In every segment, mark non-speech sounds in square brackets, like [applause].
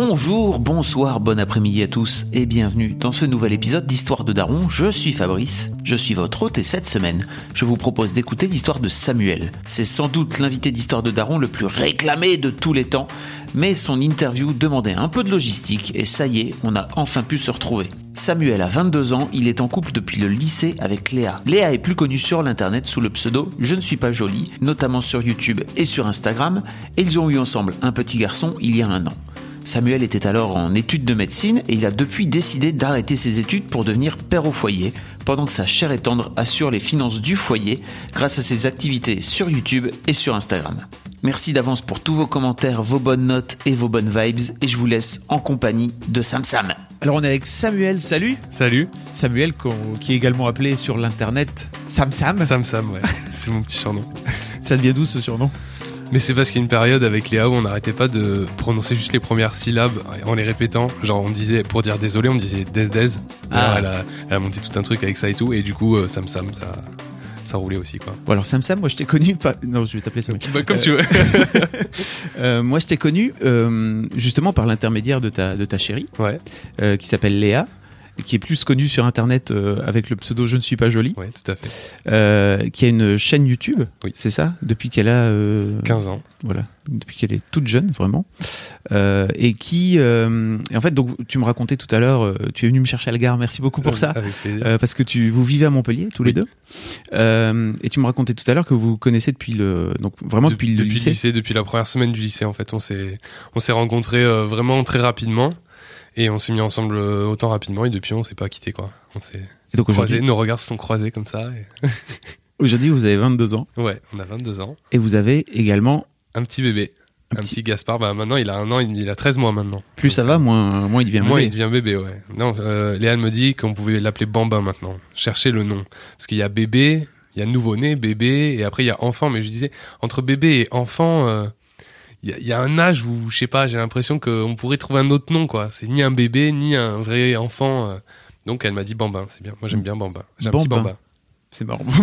Bonjour, bonsoir, bon après-midi à tous et bienvenue dans ce nouvel épisode d'Histoire de Daron. Je suis Fabrice, je suis votre hôte et cette semaine, je vous propose d'écouter l'histoire de Samuel. C'est sans doute l'invité d'Histoire de Daron le plus réclamé de tous les temps, mais son interview demandait un peu de logistique et ça y est, on a enfin pu se retrouver. Samuel a 22 ans, il est en couple depuis le lycée avec Léa. Léa est plus connue sur l'internet sous le pseudo Je ne suis pas jolie, notamment sur YouTube et sur Instagram, et ils ont eu ensemble un petit garçon il y a un an. Samuel était alors en études de médecine et il a depuis décidé d'arrêter ses études pour devenir père au foyer, pendant que sa chère et tendre assure les finances du foyer grâce à ses activités sur YouTube et sur Instagram. Merci d'avance pour tous vos commentaires, vos bonnes notes et vos bonnes vibes et je vous laisse en compagnie de Sam Sam. Alors on est avec Samuel, salut Salut, Samuel qui est également appelé sur l'internet Sam Sam. Sam Sam, ouais, c'est mon petit surnom. Ça devient d'où ce surnom? Mais c'est parce qu'il y a une période avec Léa où on n'arrêtait pas de prononcer juste les premières syllabes en les répétant. Genre on disait, pour dire désolé, on disait des des. Ah. Elle, a, elle a monté tout un truc avec ça et tout, et du coup euh, Sam Sam, ça, ça roulait aussi quoi. Bon alors Sam Sam, moi je t'ai connu pas... Non je vais t'appeler Samuel. Bah, comme tu veux. [laughs] Euh, moi je t'ai connu euh, justement par l'intermédiaire de ta, de ta chérie ouais, euh, qui s'appelle Léa qui est plus connue sur internet euh, avec le pseudo Je ne suis pas jolie, ouais, tout à fait. euh, qui a une chaîne YouTube, Oui. c'est ça? Depuis qu'elle a... euh, 15 ans. voilà, depuis qu'elle est toute jeune, vraiment. Euh, et qui, et en fait, donc tu me racontais tout à l'heure, tu es venu me chercher à la gare, merci beaucoup pour ça, Avec parce que tu vous vivez à Montpellier tous les Oui. deux. Et tu me racontais tout à l'heure que vous connaissez depuis le, donc vraiment depuis, le lycée. depuis la première semaine du lycée en fait. On s'est, on s'est rencontrés vraiment très rapidement. Et on s'est mis ensemble euh, autant rapidement et depuis on s'est pas quitté quoi. On s'est Et donc croisés, nos regards se sont croisés comme ça. et- [laughs] aujourd'hui, vous avez 22 ans Ouais, on a 22 ans. et vous avez également Un petit bébé. un Un, petit. petit, Gaspard. Bah, maintenant, il a un an, il a 13 mois maintenant. Plus ça va, euh, moins, moins il devient Moi, bébé. il devient bébé, ouais. Non, euh, Léa me dit qu'on pouvait l'appeler Bambin maintenant. Chercher le nom. Parce qu'il y a bébé, il y a nouveau-né, bébé, et après il y a enfant. Mais je disais, entre bébé et enfant, euh, il y, a- il y a un âge où, je sais pas, j'ai l'impression qu'on pourrait trouver un autre nom, quoi. C'est ni un bébé, ni un vrai enfant. euh. Donc elle m'a dit Bambin, c'est bien. Moi j'aime bien Bambin. J'ai un petit Bambin. C'est marrant. [laughs]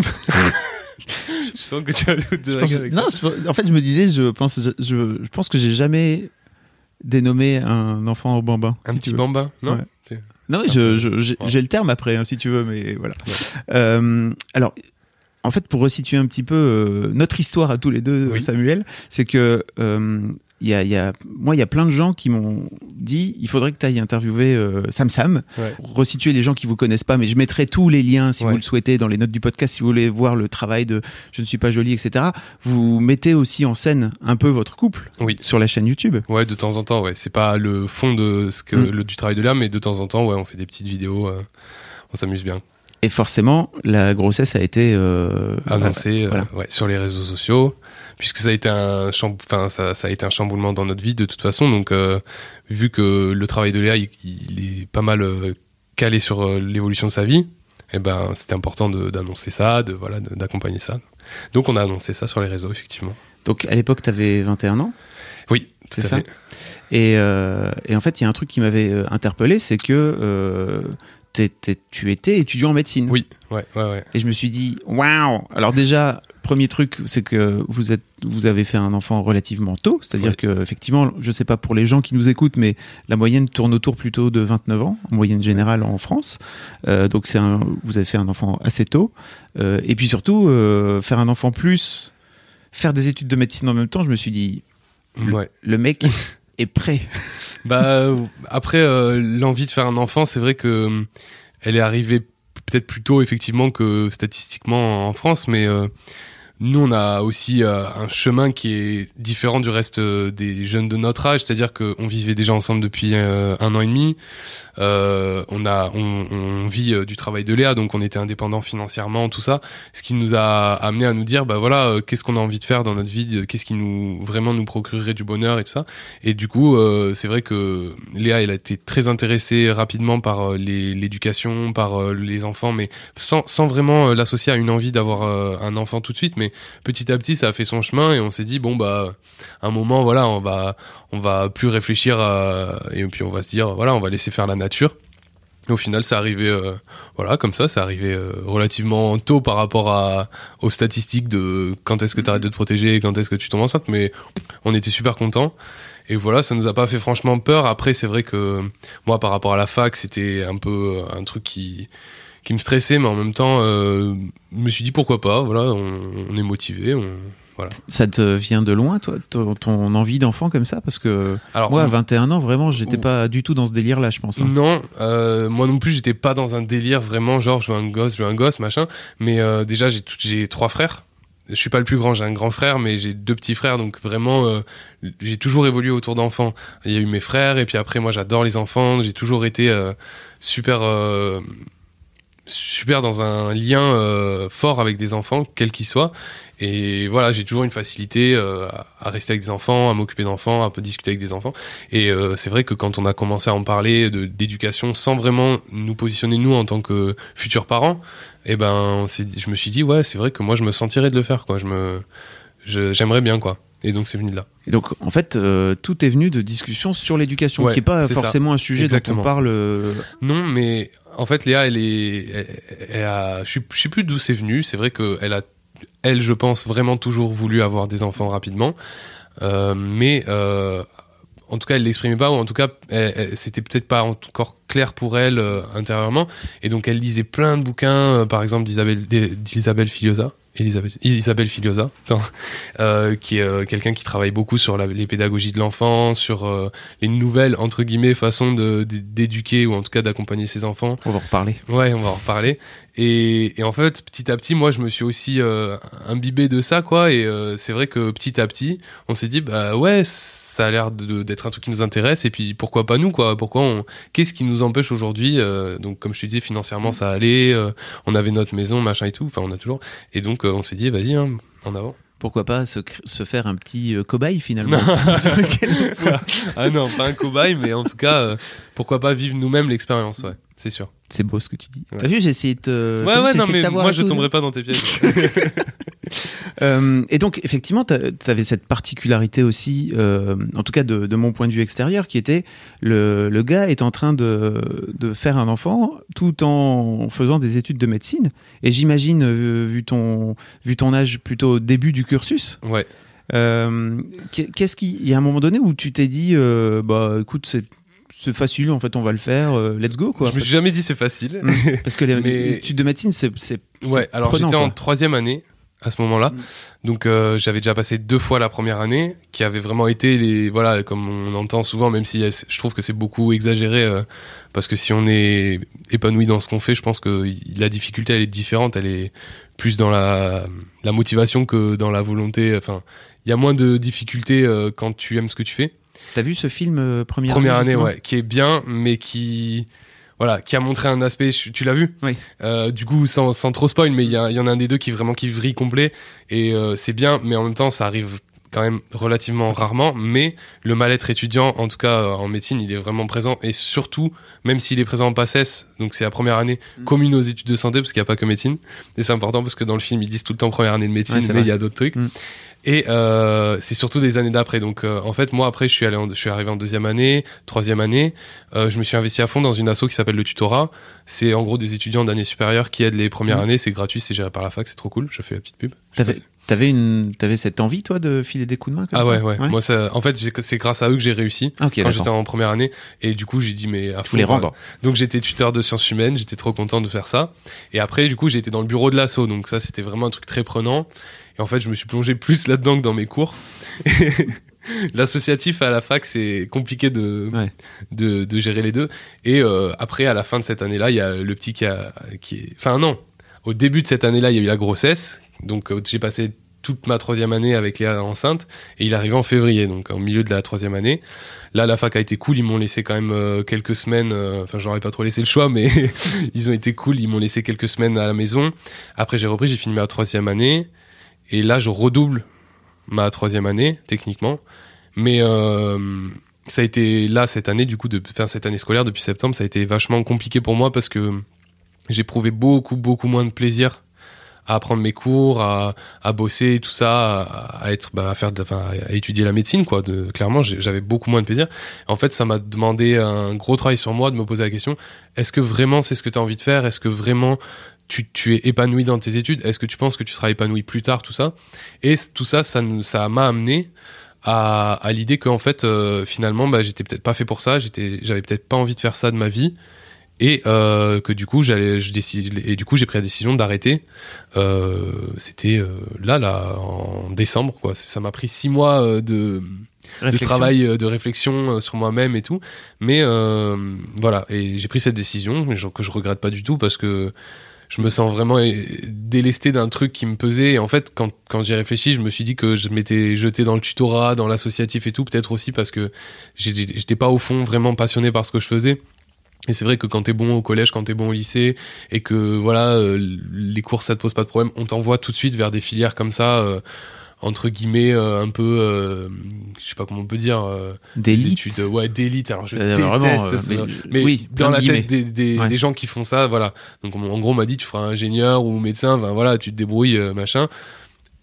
Je sens que tu as tout de Je pense- avec non, ça. je- en fait, je me disais, je pense, je, pense que j'ai jamais dénommé un enfant bambin. Un si petit. Bambin, non Ouais. Non, je- je- j'ai Ouais. j'ai le terme après, hein, si tu veux, mais voilà. Ouais. Euh, alors, en fait, pour resituer un petit peu euh, notre histoire à tous les deux, Oui. Samuel, c'est que euh, il y a, il y a, moi, il y a plein de gens qui m'ont dit, il faudrait que tu ailles interviewer euh, Sam Sam, Ouais. pour resituer les gens qui vous connaissent pas, mais je mettrai tous les liens si Ouais. vous le souhaitez dans les notes du podcast, si vous voulez voir le travail de Je ne suis pas jolie, etc. Vous mettez aussi en scène un peu votre couple Oui. sur la chaîne YouTube. Ouais, de temps en temps, ouais. C'est pas le fond de ce que Mm. le, du travail de l'âme, mais de temps en temps, ouais, on fait des petites vidéos. euh, on s'amuse bien. Et forcément, la grossesse a été euh, Annoncé, euh, voilà. ouais, sur les réseaux sociaux, puisque ça a été un enfin ça, ça a été un chamboulement dans notre vie de toute façon. Donc, euh, vu que le travail de Léa, il, il est pas mal calé sur l'évolution de sa vie, et ben c'était important de- d'annoncer ça, de voilà, d'accompagner ça. Donc, on a annoncé ça sur les réseaux, effectivement. Donc à l'époque, tu avais 21 ans? Oui, tout C'est ça? fait. Et, euh, et en fait, il y a un truc qui m'avait interpellé, c'est que tu étais étudiant en médecine. Oui, ouais, ouais, ouais. Et je me suis dit, waouh Alors déjà, premier truc, c'est que vous êtes, vous avez fait un enfant relativement tôt, c'est-à-dire Ouais. que effectivement, je sais pas pour les gens qui nous écoutent, mais la moyenne tourne autour plutôt de 29 ans, en moyenne générale en France. Euh, donc c'est un, vous avez fait un enfant assez tôt. Euh, et puis surtout, euh, faire un enfant plus, faire des études de médecine en même temps, je me suis dit, ouais. le mec [laughs] est prêt. Bah après euh, l'envie de faire un enfant, c'est vrai que elle est arrivée peut-être plus tôt effectivement que statistiquement en France, mais euh, nous, on a aussi euh, un chemin qui est différent du reste euh, des jeunes de notre âge, c'est-à-dire qu'on vivait déjà ensemble depuis euh, un an et demi. On a, on, vit du travail de Léa, donc on était indépendant financièrement, tout ça. Ce qui nous a amené à nous dire, bah voilà, qu'est-ce qu'on a envie de faire dans notre vie, qu'est-ce qui nous vraiment nous procurerait du bonheur et tout ça. Et du coup, c'est vrai que Léa, elle a été très intéressée rapidement par l'éducation, par les enfants, mais sans, sans vraiment l'associer à une envie d'avoir un enfant tout de suite. Mais petit à petit, ça a fait son chemin et on s'est dit, bon bah, un moment, voilà, on va, on va plus réfléchir et puis on va se dire, voilà, on va laisser faire la nature. Au final, c'est arrivé, euh, voilà, comme ça, c'est arrivé euh, relativement tôt par rapport aux statistiques de quand est-ce que tu arrêtes de te protéger, quand est-ce que tu tombes enceinte, mais on était super contents. Et voilà, ça nous a pas fait franchement peur. Après, c'est vrai que moi, par rapport à la fac, c'était un peu un truc qui, qui me stressait, mais en même temps, euh, je me suis dit pourquoi pas. Voilà, on, on est motivé. On, voilà. Ça te vient de loin, toi, ton, ton envie d'enfant comme ça? Parce que Alors, moi, à on- 21 ans, vraiment, j'étais pas du tout dans ce délire-là, je pense. hein. Non, euh, moi non plus, j'étais pas dans un délire vraiment genre je veux un gosse, je veux un gosse, machin. Mais euh, déjà, j'ai tout- j'ai trois frères. Je suis pas le plus grand, j'ai un grand frère, mais j'ai deux petits frères, donc vraiment, euh, j'ai toujours évolué autour d'enfants. Il y a eu mes frères, et puis après, moi, j'adore les enfants. J'ai toujours été super, super dans un lien euh, fort avec des enfants, quels qu'ils soient. Et voilà, j'ai toujours une facilité euh, à- rester avec des enfants, à m'occuper d'enfants, à discuter avec des enfants. Et euh, c'est vrai que quand on a commencé à en parler d'éducation sans vraiment nous positionner nous en tant que futurs parents, eh ben je me suis dit ouais c'est vrai que moi je me sentirais de le faire quoi. Je me je- j'aimerais bien quoi. Et donc c'est venu de là. Et donc, en fait, euh, tout est venu de discussions sur l'éducation, Ouais, qui est pas ça. forcément un sujet Exactement. dont on parle. euh, Non, mais en fait, Léa, elle est, je je sais plus d'où c'est venu. C'est vrai que elle a, elle, je pense, vraiment toujours voulu avoir des enfants rapidement, Euh, mais euh, en tout cas, elle l'exprimait pas, ou en tout cas, c'était peut-être pas encore clair pour elle euh, intérieurement. Et donc, elle lisait plein de bouquins, par exemple d'Isabelle Filiosa. Elisabeth, Isabelle Filiosa, [laughs] euh, qui est euh, quelqu'un qui travaille beaucoup sur la- les pédagogies de l'enfant, sur euh, les nouvelles entre guillemets façons d'éduquer ou en tout cas d'accompagner ses enfants. On va en reparler. Ouais, on va en reparler. Et, et en fait, petit à petit, moi, je me suis aussi euh, imbibé de ça, quoi. Et euh, c'est vrai que petit à petit, on s'est dit, bah ouais, ça a l'air d'être un truc qui nous intéresse. Et puis pourquoi pas nous, quoi? Pourquoi on Qu'est-ce qui nous empêche aujourd'hui euh, Donc, comme je te disais, financièrement, ça allait. euh, on avait notre maison, machin et tout. Enfin, on a toujours. Et donc, euh, on s'est dit, vas-y, hein, en avant. Pourquoi pas se, se faire un petit euh, cobaye finalement [laughs] ah non, pas un cobaye, mais en tout cas, euh, pourquoi pas vivre nous-mêmes l'expérience, ouais, c'est sûr. C'est beau ce que tu dis. Ouais. T'as vu, j'ai essayé de te. Ouais, ouais, non, mais moi, je tout. tomberai pas dans tes pièges. [laughs] Euh, et donc, effectivement, tu avais cette particularité aussi, euh, en tout cas de, de mon point de vue extérieur, qui était le, le gars est en train de, de faire un enfant tout en faisant des études de médecine. Et j'imagine, euh, vu, ton, vu ton âge plutôt au début du cursus, ouais. qu'est- qu'est-ce qu'il il y a un moment donné où tu t'es dit, bah écoute, c'est c'est facile, en fait, on va le faire, euh, let's go, quoi. Je me suis jamais dit c'est facile. Mm. Parce que les, [laughs] Mais- études de médecine, c'est. Ouais, alors j'étais en troisième année à ce moment-là, Mm. donc euh, j'avais déjà passé deux fois la première année, qui avait vraiment été les voilà comme on entend souvent, même si euh, je trouve que c'est beaucoup exagéré, euh, parce que si on est épanoui dans ce qu'on fait, je pense que la difficulté elle est différente, elle est plus dans la la motivation que dans la volonté. Enfin, il y a moins de difficultés euh, quand tu aimes ce que tu fais. T'as vu ce film première, Première année, justement ouais, qui est bien, mais qui voilà, qui a montré un aspect. Tu l'as vu Oui. Euh, Du coup, sans, sans trop spoil, mais il y, en a un des deux qui vraiment qui vrille complet et euh, c'est bien, mais en même temps, ça arrive quand même relativement rarement. Mais le mal-être étudiant, en tout cas euh, en médecine, il est vraiment présent et surtout, même s'il est présent en PACES, donc c'est la première année Mm. commune aux études de santé parce qu'il n'y a pas que médecine. Et c'est important parce que dans le film, ils disent tout le temps première année de médecine, Ouais, mais il y a d'autres trucs. Mm. Et euh, c'est surtout des années d'après. Donc, euh, en fait, moi après, je suis allé, en- je suis arrivé en deuxième année, troisième année. Euh, je me suis investi à fond dans une asso qui s'appelle le tutorat. C'est en gros des étudiants d'année supérieure qui aident les premières Mhm. années. C'est gratuit, c'est géré par la fac, c'est trop cool. Je fais la petite pub. T'avais, t'avais une, t'avais cette envie, toi, de filer des coups de main comme Ah ça ouais, ouais, Moi, ça, en fait, c'est grâce à eux que j'ai réussi Ah, ok, quand j'étais en première année. Et du coup, j'ai dit mais à fond, rendre. Donc j'étais tuteur de sciences humaines, j'étais trop content de faire ça. Et après, du coup, j'ai été dans le bureau de l'asso, donc ça, c'était vraiment un truc très prenant. Et en fait, je me suis plongé plus là-dedans que dans mes cours. [laughs] L'associatif à la fac, c'est compliqué de, Ouais. de, de gérer les deux. Et euh, après, à la fin de cette année-là, il y a le petit qui a... Qui est... Enfin non, au début de cette année-là, il y a eu la grossesse. Donc euh, j'ai passé toute ma troisième année avec Léa enceinte et il est arrivé en février, donc au milieu de la troisième année. Là, la fac a été cool, ils m'ont laissé quand même euh, quelques semaines, euh, enfin j'aurais pas trop laissé le choix, mais [laughs] ils ont été cool, ils m'ont laissé quelques semaines à la maison. Après j'ai repris, j'ai fini ma troisième année et là je redouble ma troisième année techniquement, mais euh, ça a été là cette année du coup de faire cette année scolaire depuis septembre, ça a été vachement compliqué pour moi parce que j'ai prouvé beaucoup beaucoup moins de plaisir à apprendre mes cours, à, à bosser, tout ça, à, être, bah, à faire, enfin, à étudier la médecine, quoi. Clairement, j'avais beaucoup moins de plaisir. En fait, ça m'a demandé un gros travail sur moi de me poser la question est-ce que vraiment c'est ce que tu as envie de faire? Est-ce que vraiment tu, tu es épanoui dans tes études Est-ce que tu penses que tu seras épanoui plus tard, tout ça? Et tout ça, ça m'a amené à, à l'idée qu'en fait, euh, finalement, bah, j'étais peut-être pas fait pour ça. J'avais peut-être pas envie de faire ça de ma vie. Et euh, que du coup j'allais je décide et du coup j'ai pris la décision d'arrêter. Euh, c'était là là en décembre quoi. Ça m'a pris six mois de, de travail de réflexion sur moi-même et tout. Mais voilà. Et j'ai pris cette décision que je regrette pas du tout parce que je me sens vraiment euh, délesté d'un truc qui me pesait. Et en fait quand, quand j'y réfléchi je me suis dit que je m'étais jeté dans le tutorat dans l'associatif et tout peut-être aussi parce que j'étais pas au fond vraiment passionné par ce que je faisais. Et c'est vrai que quand t'es bon au collège, quand t'es bon au lycée, et que voilà, euh, les cours ça te pose pas de problème, on t'envoie tout de suite vers des filières comme ça, euh, entre guillemets, euh, un peu, euh, je sais pas comment on peut dire, euh, des D'élite. études, euh, ouais, d'élite. Alors je déteste vraiment, ce- mais- mais, oui, dans la tête des, des, Ouais. des gens qui font ça, voilà. Donc on- en gros, on m'a dit tu feras ingénieur ou médecin, ben voilà, tu te débrouilles, euh, machin.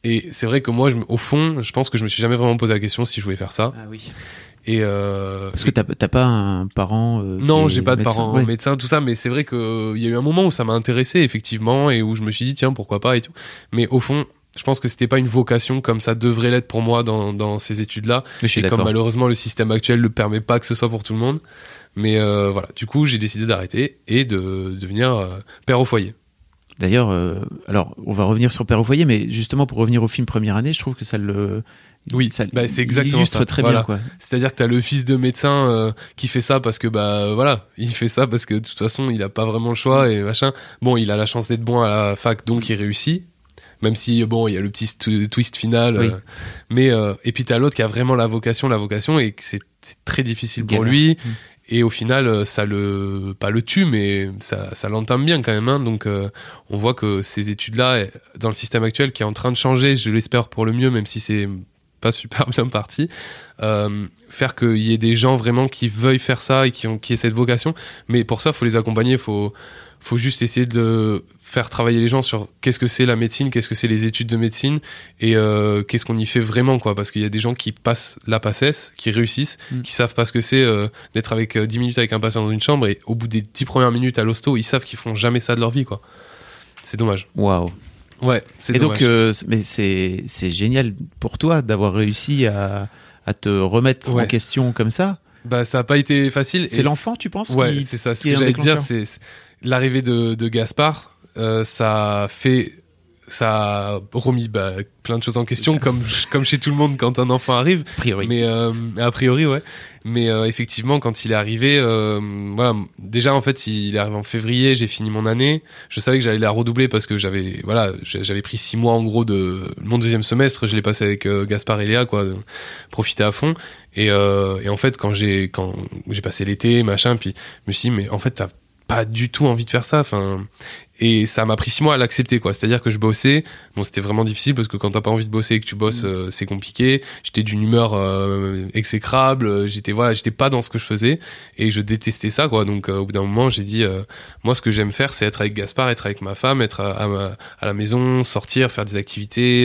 Et c'est vrai que moi, je, au fond, je pense que je me suis jamais vraiment posé la question si je voulais faire ça. Ah oui. Et euh, Parce que t'as t'as pas un parent. euh, non, j'ai pas de médecin. parents Ouais. médecins, tout ça, mais c'est vrai que il y a eu un moment où ça m'a intéressé effectivement et où je me suis dit tiens pourquoi pas et tout. Mais au fond, je pense que c'était pas une vocation comme ça devrait l'être pour moi dans, dans ces études-là. Et comme malheureusement le système actuel ne permet pas que ce soit pour tout le monde. Mais euh, voilà, du coup j'ai décidé d'arrêter et de devenir euh, père au foyer. D'ailleurs, euh, alors on va revenir sur Père au foyer, mais justement pour revenir au film première année, je trouve que ça le. Oui, ça bah, c'est exactement illustre ça. très Voilà. bien quoi. C'est-à-dire que t'as le fils de médecin euh, qui fait ça parce que bah voilà, il fait ça parce que de toute façon il a pas vraiment le choix et machin. Bon, il a la chance d'être bon à la fac donc il réussit. Même si bon, il y a le petit st- twist final, Oui. euh, mais euh, et puis t'as l'autre qui a vraiment la vocation, la vocation et que c'est très difficile pour lui. Mm. Et au final, euh, ça le pas le tue, mais ça, ça l'entame bien quand même. hein. Donc, euh, on voit que ces études-là, dans le système actuel, qui est en train de changer, je l'espère pour le mieux, même si c'est pas [laughs] super bien parti, euh, faire qu'il y ait des gens vraiment qui veuillent faire ça et qui ont qui aient cette vocation. Mais pour ça, faut les accompagner, faut faut juste essayer de faire travailler les gens sur qu'est-ce que c'est la médecine, qu'est-ce que c'est les études de médecine et euh, qu'est-ce qu'on y fait vraiment quoi parce qu'il y a des gens qui passent la passesse, qui réussissent, Mm. qui savent pas ce que c'est euh, d'être avec euh, 10 minutes avec un patient dans une chambre et au bout des 10 premières minutes à l'hosto, ils savent qu'ils feront jamais ça de leur vie quoi. C'est dommage. Waouh. Ouais, c'est Et dommage. donc, euh, mais c'est c'est génial pour toi d'avoir réussi à, à te remettre en Ouais. question comme ça. bah ça a pas été facile C'est l'enfant, tu penses Ouais, c'est ça. Ce que j'allais te dire, c'est- l'arrivée de, de Gaspard. Euh, ça a fait, ça a remis bah, plein de choses en question, comme comme chez tout le monde quand un enfant arrive. A priori. Mais euh, a priori, ouais. Mais euh, effectivement, quand il est arrivé, euh, voilà, déjà en fait, il est arrivé en février. J'ai fini mon année. Je savais que j'allais la redoubler parce que j'avais, voilà, j'avais pris six mois en gros de mon deuxième semestre. Je l'ai passé avec Gaspard et Léa, quoi, profiter à fond. Et, et en fait, quand j'ai quand j'ai passé l'été, machin, puis je me suis dit, mais en fait, t'as pas du tout envie de faire ça. Enfin, et ça m'a pris six mois à l'accepter, quoi. C'est-à-dire que je bossais. Bon, c'était vraiment difficile parce que quand t'as pas envie de bosser et que tu bosses, euh, c'est compliqué. J'étais d'une humeur euh, exécrable. J'étais voilà, j'étais pas dans ce que je faisais et je détestais ça, quoi. Donc, euh, au bout d'un moment, j'ai dit, moi, ce que j'aime faire, c'est être avec Gaspard, être avec ma femme, être à, à ma- à la maison, sortir, faire des activités.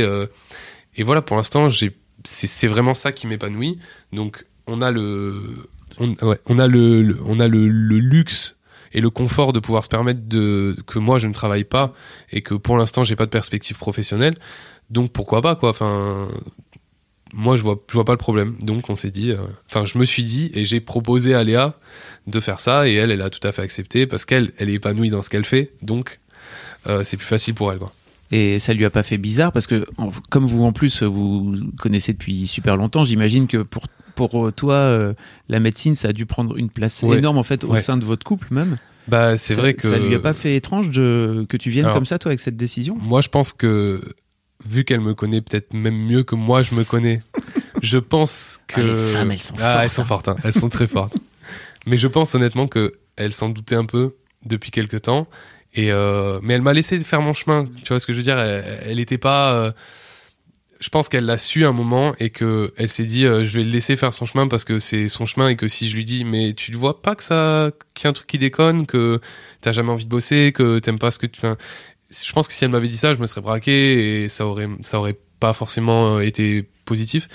et voilà, pour l'instant, j'ai, c'est, c'est vraiment ça qui m'épanouit. Donc, on a le, on, ouais, on a le, le- on a le, le luxe et le confort de pouvoir se permettre de que moi je ne travaille pas et que pour l'instant j'ai pas de perspective professionnelle. Donc pourquoi pas quoi. Enfin moi je vois je vois pas le problème. Donc on s'est dit euh, enfin je me suis dit et j'ai proposé à Léa de faire ça et elle elle a tout à fait accepté parce qu'elle elle est épanouie dans ce qu'elle fait. Donc euh, c'est plus facile pour elle quoi. Et ça lui a pas fait bizarre parce que comme vous en plus vous connaissez depuis super longtemps, j'imagine que pour pour toi euh, la médecine ça a dû prendre une place Ouais. énorme en fait au Ouais. sein de votre couple même. bah c'est Ça- vrai que ça lui a pas fait étrange de que tu viennes Alors- comme ça toi avec cette décision. Moi, je pense que vu qu'elle me connaît peut-être même mieux que moi je me connais, [laughs] je pense que Ah, les femmes, elles sont Ah, fortes, elles sont hein. fortes, hein. elles sont très fortes. [laughs] Mais je pense honnêtement que elle s'en doutait un peu depuis quelques temps. Et euh, mais elle m'a laissé faire mon chemin. Tu vois ce que je veux dire? Elle elle était pas. euh, je pense qu'elle l'a su un moment et que elle s'est dit euh, je vais le laisser faire son chemin parce que c'est son chemin et que si je lui dis mais tu ne vois pas que ça qu'il y a un truc qui déconne que t'as jamais envie de bosser que t'aimes pas ce que tu fais je pense que si elle m'avait dit ça je me serais braqué et ça aurait ça aurait pas forcément euh, été positif.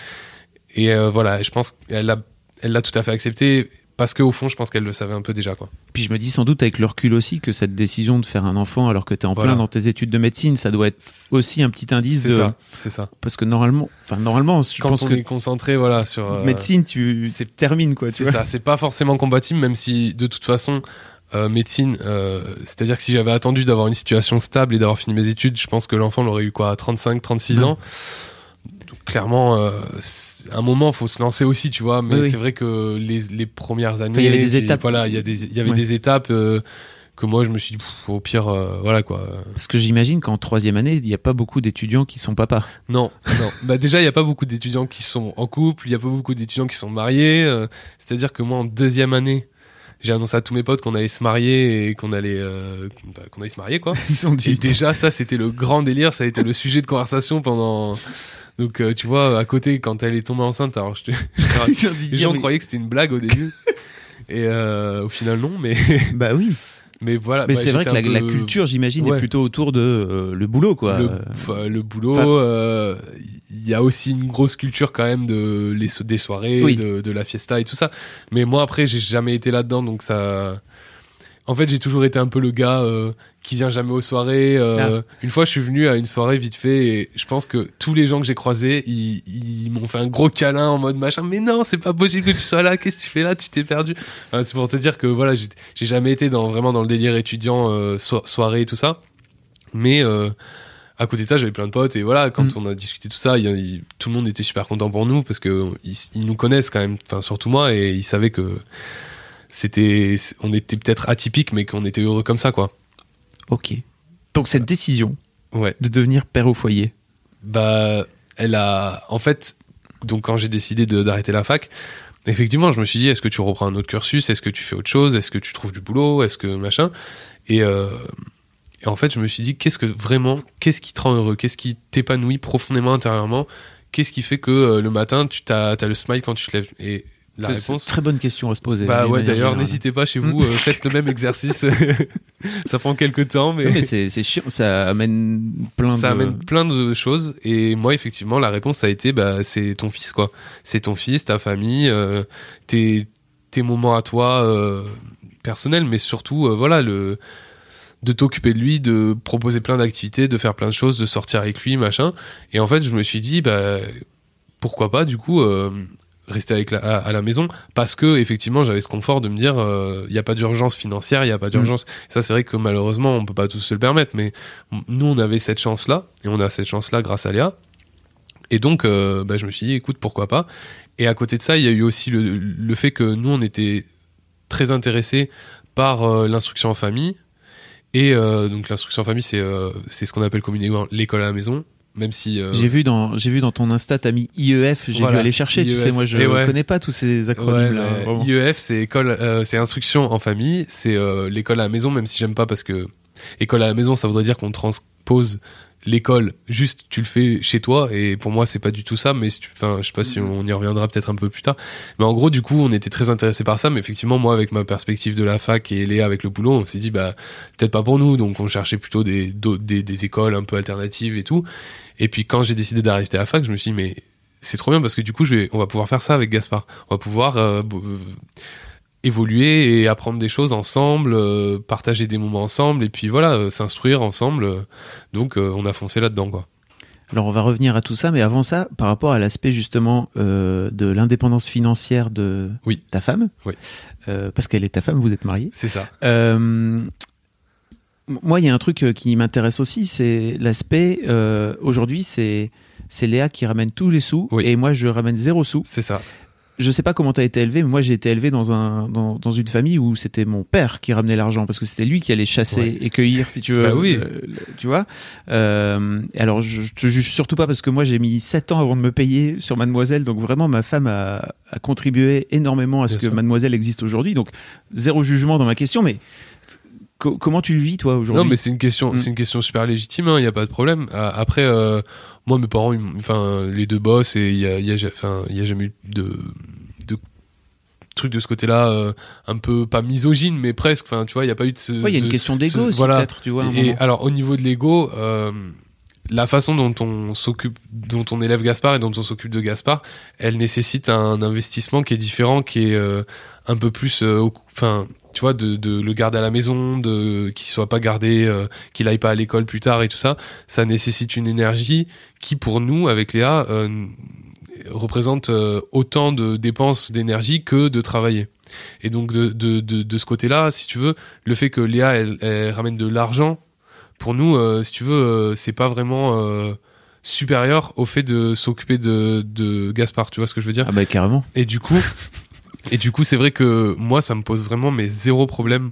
Et euh, voilà je pense qu'elle l'a elle l'a tout à fait accepté parce qu'au fond je pense qu'elle le savait un peu déjà quoi Puis je me dis sans doute avec le recul aussi que cette décision de faire un enfant alors que tu es en Voilà. plein dans tes études de médecine, ça doit être aussi un petit indice de ça c'est ça parce que normalement, enfin normalement, je quand pense on que est concentré voilà sur euh, médecine tu c'est- termines quoi, C'est ça, c'est pas forcément compatible, même si de toute façon, euh, médecine, euh, c'est-à-dire que si j'avais attendu d'avoir une situation stable et d'avoir fini mes études, je pense que l'enfant l'aurait eu quoi, à 35, 36 Ouais. ans. Clairement, euh, à un moment, faut se lancer aussi, tu vois. Mais Oui, oui. c'est vrai que les, les premières années, Enfin, il y avait des étapes. Voilà, il y, a des- il y avait Ouais. des étapes euh, que moi, je me suis dit, pff, au pire, euh, voilà quoi. Parce que j'imagine qu'en troisième année, il n'y a pas beaucoup d'étudiants qui sont papas. Non, non. bah déjà, il n'y a pas beaucoup d'étudiants qui sont en couple, il n'y a pas beaucoup d'étudiants qui sont mariés. euh, C'est-à-dire que moi, en deuxième année, j'ai annoncé à tous mes potes qu'on allait se marier et qu'on allait, euh, bah, qu'on allait se marier, quoi. [laughs] Ils sont Et déjà, ça, c'était le grand délire, ça a été le sujet de conversation pendant. Donc, euh, tu vois, à côté, quand elle est tombée enceinte, alors je te... [laughs] Les gens mais- croyaient que c'était une blague au début. [laughs] Et euh, au final, non, mais, [laughs] Bah oui. mais voilà. Mais bah, c'est vrai que la, culture, j'imagine, Ouais. est plutôt autour de euh, le boulot quoi. le, boulot, enfin- il y a aussi une grosse culture quand même de les, des soirées, Oui. de, de la fiesta et tout ça. Mais moi après, j'ai jamais été là-dedans, donc ça. En fait, j'ai toujours été un peu le gars qui vient jamais aux soirées. euh, Ah. Une fois, je suis venu à une soirée vite fait et je pense que tous les gens que j'ai croisés, ils, ils m'ont fait un gros câlin en mode machin. Mais non, c'est pas possible que tu sois là. Qu'est-ce que tu fais là? Tu t'es perdu. Enfin, c'est pour te dire que voilà, j'ai jamais été dans vraiment dans le délire étudiant, euh, so- soirée et tout ça. Mais euh, à côté de ça, j'avais plein de potes et voilà, quand Mm. on a discuté tout ça, y tout le monde était super content pour nous parce que ils, ils nous connaissent quand même, enfin surtout moi, et ils savaient que c'était, on était peut-être atypique, mais qu'on était heureux comme ça, quoi. Ok. Donc cette décision Ouais. de devenir père au foyer. Bah, elle a, en fait, donc quand j'ai décidé de- d'arrêter la fac, effectivement, je me suis dit, est-ce que tu reprends un autre cursus, est-ce que tu fais autre chose, est-ce que tu trouves du boulot, est-ce que machin, et, euh, et en fait, je me suis dit, qu'est-ce que vraiment, qu'est-ce qui te rend heureux, qu'est-ce qui t'épanouit profondément intérieurement, qu'est-ce qui fait que euh, le matin, tu as, le smile quand tu te lèves, et la C'est- réponse. Très bonne question à se poser. Bah ouais, d'ailleurs, n'hésitez pas chez vous, euh, faites le même exercice. [laughs] ça prend quelques temps, mais, mais c'est c'est chiant, ça amène plein ça de. amène plein de choses. Et moi, effectivement, la réponse, ça a été, bah, c'est ton fils, quoi. C'est ton fils, ta famille, euh, tes, tes moments à toi euh, personnels, mais surtout, euh, voilà, le de t'occuper de lui, de proposer plein d'activités, de faire plein de choses, de sortir avec lui, machin. Et en fait, je me suis dit, bah, pourquoi pas, du coup, euh, rester avec la, à, à la maison, parce que effectivement, j'avais ce confort de me dire, il n'y a pas d'urgence financière, il n'y a pas d'urgence. Ça, c'est vrai que malheureusement, on peut pas tous se le permettre, mais nous, on avait cette chance-là, et on a cette chance-là grâce à Léa. Et donc, euh, bah, je me suis dit, écoute, pourquoi pas. Et à côté de ça, il y a eu aussi le, le fait que nous, on était très intéressés par euh, l'instruction en famille. Et euh, donc, l'instruction en famille, c'est euh, c'est ce qu'on appelle communément l'école à la maison. Même si. euh, J'ai vu dans j'ai vu dans ton Insta t'as mis IEF, j'ai Voilà, dû aller chercher. Tu IEF. sais, moi je ouais. connais pas tous ces acronymes Ouais, là. mais vraiment. IEF, c'est école, euh, c'est instruction en famille, c'est euh, l'école à la maison, même si j'aime pas parce que école à la maison, ça voudrait dire qu'on transpose l'école, juste tu le fais chez toi, et pour moi c'est pas du tout ça, mais enfin, je sais pas si Mm. on y reviendra peut-être un peu plus tard, mais en gros du coup on était très intéressés par ça, mais effectivement moi avec ma perspective de la fac et Léa avec le boulot, on s'est dit bah peut-être pas pour nous, donc on cherchait plutôt des, d'autres- des, des écoles un peu alternatives et tout, et puis quand j'ai décidé d'arrêter à la fac, je me suis dit mais c'est trop bien parce que du coup je vais, on va pouvoir faire ça avec Gaspard, on va pouvoir euh, euh, évoluer et apprendre des choses ensemble, euh, partager des moments ensemble et puis voilà, euh, s'instruire ensemble. donc on a foncé là-dedans quoi. Alors on va revenir à tout ça, mais avant ça, par rapport à l'aspect justement euh, de l'indépendance financière de Oui. ta femme, Oui. euh, parce qu'elle est ta femme, vous êtes mariés. C'est ça. Euh, moi, il y a un truc euh, qui m'intéresse aussi, c'est l'aspect. euh, Aujourd'hui, c'est Léa qui ramène tous les sous Oui. et moi je ramène zéro sous. C'est ça. je sais pas comment tu as été élevé, mais moi j'ai été élevé dans, un, dans, dans une famille où c'était mon père qui ramenait l'argent parce que c'était lui qui allait chasser Ouais. et cueillir, si tu veux. Bah oui. euh, tu vois. Euh, alors je, te juge surtout pas parce que moi j'ai mis 7 ans avant de me payer sur Mademoiselle, donc vraiment ma femme a, a contribué énormément à ce que. Mademoiselle existe aujourd'hui. Donc zéro jugement dans ma question, mais co- comment tu le vis toi aujourd'hui Non, mais c'est une question, Mm. c'est une question super légitime. Il n'y a pas de problème. Après, euh, moi, mes parents, enfin, les deux boss et il y a, il y a ja- enfin, il y a jamais eu de, truc de ce côté-là, euh, un peu pas misogyne, mais presque. Enfin, tu vois, il n'y a pas eu de. ce- Ouais, il y a une de- question d'ego voilà. peut-être, tu vois. Et alors, au niveau de l'ego, euh, la façon dont on s'occupe, dont on élève Gaspard et dont on s'occupe de Gaspard, elle nécessite un investissement qui est différent, qui est euh, un peu plus, enfin, tu vois, de, de le garder à la maison, de qu'il soit pas gardé, euh, qu'il aille pas à l'école plus tard et tout ça. Ça nécessite une énergie qui, pour nous, avec Léa, euh, représente euh, autant de dépenses d'énergie que de travailler. Et donc de, de, de, de ce côté-là, si tu veux, le fait que Léa elle, elle ramène de l'argent, pour nous, si tu veux, c'est pas vraiment supérieur au fait de s'occuper de, de Gaspard. Tu vois ce que je veux dire? Ah bah carrément. Et du coup, et du coup, c'est vrai que moi, ça me pose vraiment mais zéro problème.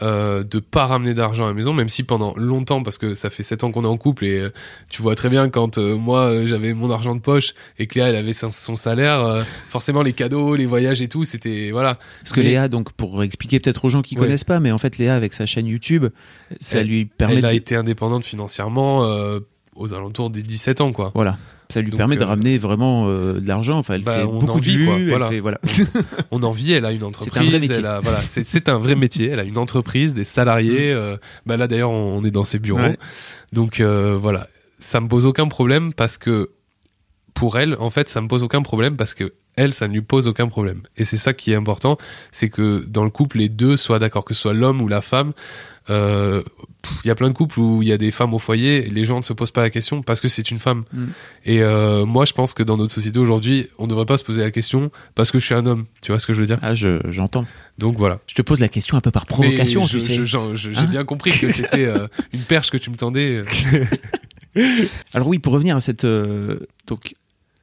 Euh, de pas ramener d'argent à la maison, même si pendant longtemps, parce que ça fait 7 ans qu'on est en couple et euh, tu vois très bien quand euh, moi euh, j'avais mon argent de poche et que Léa elle avait son, son salaire, forcément les cadeaux, les voyages et tout, c'était voilà. Parce que Léa, donc pour expliquer peut-être aux gens qui Ouais. connaissent pas, mais en fait Léa avec sa chaîne YouTube, ça Elle- lui permet Elle a de... été indépendante financièrement aux alentours des 17 ans quoi. voilà, ça lui Donc, permet de euh, ramener vraiment euh, de l'argent. Enfin, elle bah, fait beaucoup de vues. quoi, voilà. fait- voilà. [laughs] On en vit, elle a une C'est un entreprise, vrai métier. voilà, un vrai métier, elle a une entreprise, des salariés. euh, bah là d'ailleurs on, on est dans ses bureaux, Ouais. donc euh, voilà, ça me pose aucun problème parce que pour elle, en fait, ça me pose aucun problème parce que elle, ça ne lui pose aucun problème. Et c'est ça qui est important, c'est que dans le couple, les deux soient d'accord, que ce soit l'homme ou la femme. Euh, Il y a plein de couples où il y a des femmes au foyer, et les gens ne se posent pas la question parce que c'est une femme. Mm. Et euh, moi, je pense que dans notre société aujourd'hui, on ne devrait pas se poser la question parce que je suis un homme. Tu vois ce que je veux dire? Ah, je- j'entends. Donc voilà. Je te pose la question un peu par provocation, J'ai Hein bien compris que c'était euh, une perche que tu me tendais. euh. [laughs] Alors oui, pour revenir à cette euh, donc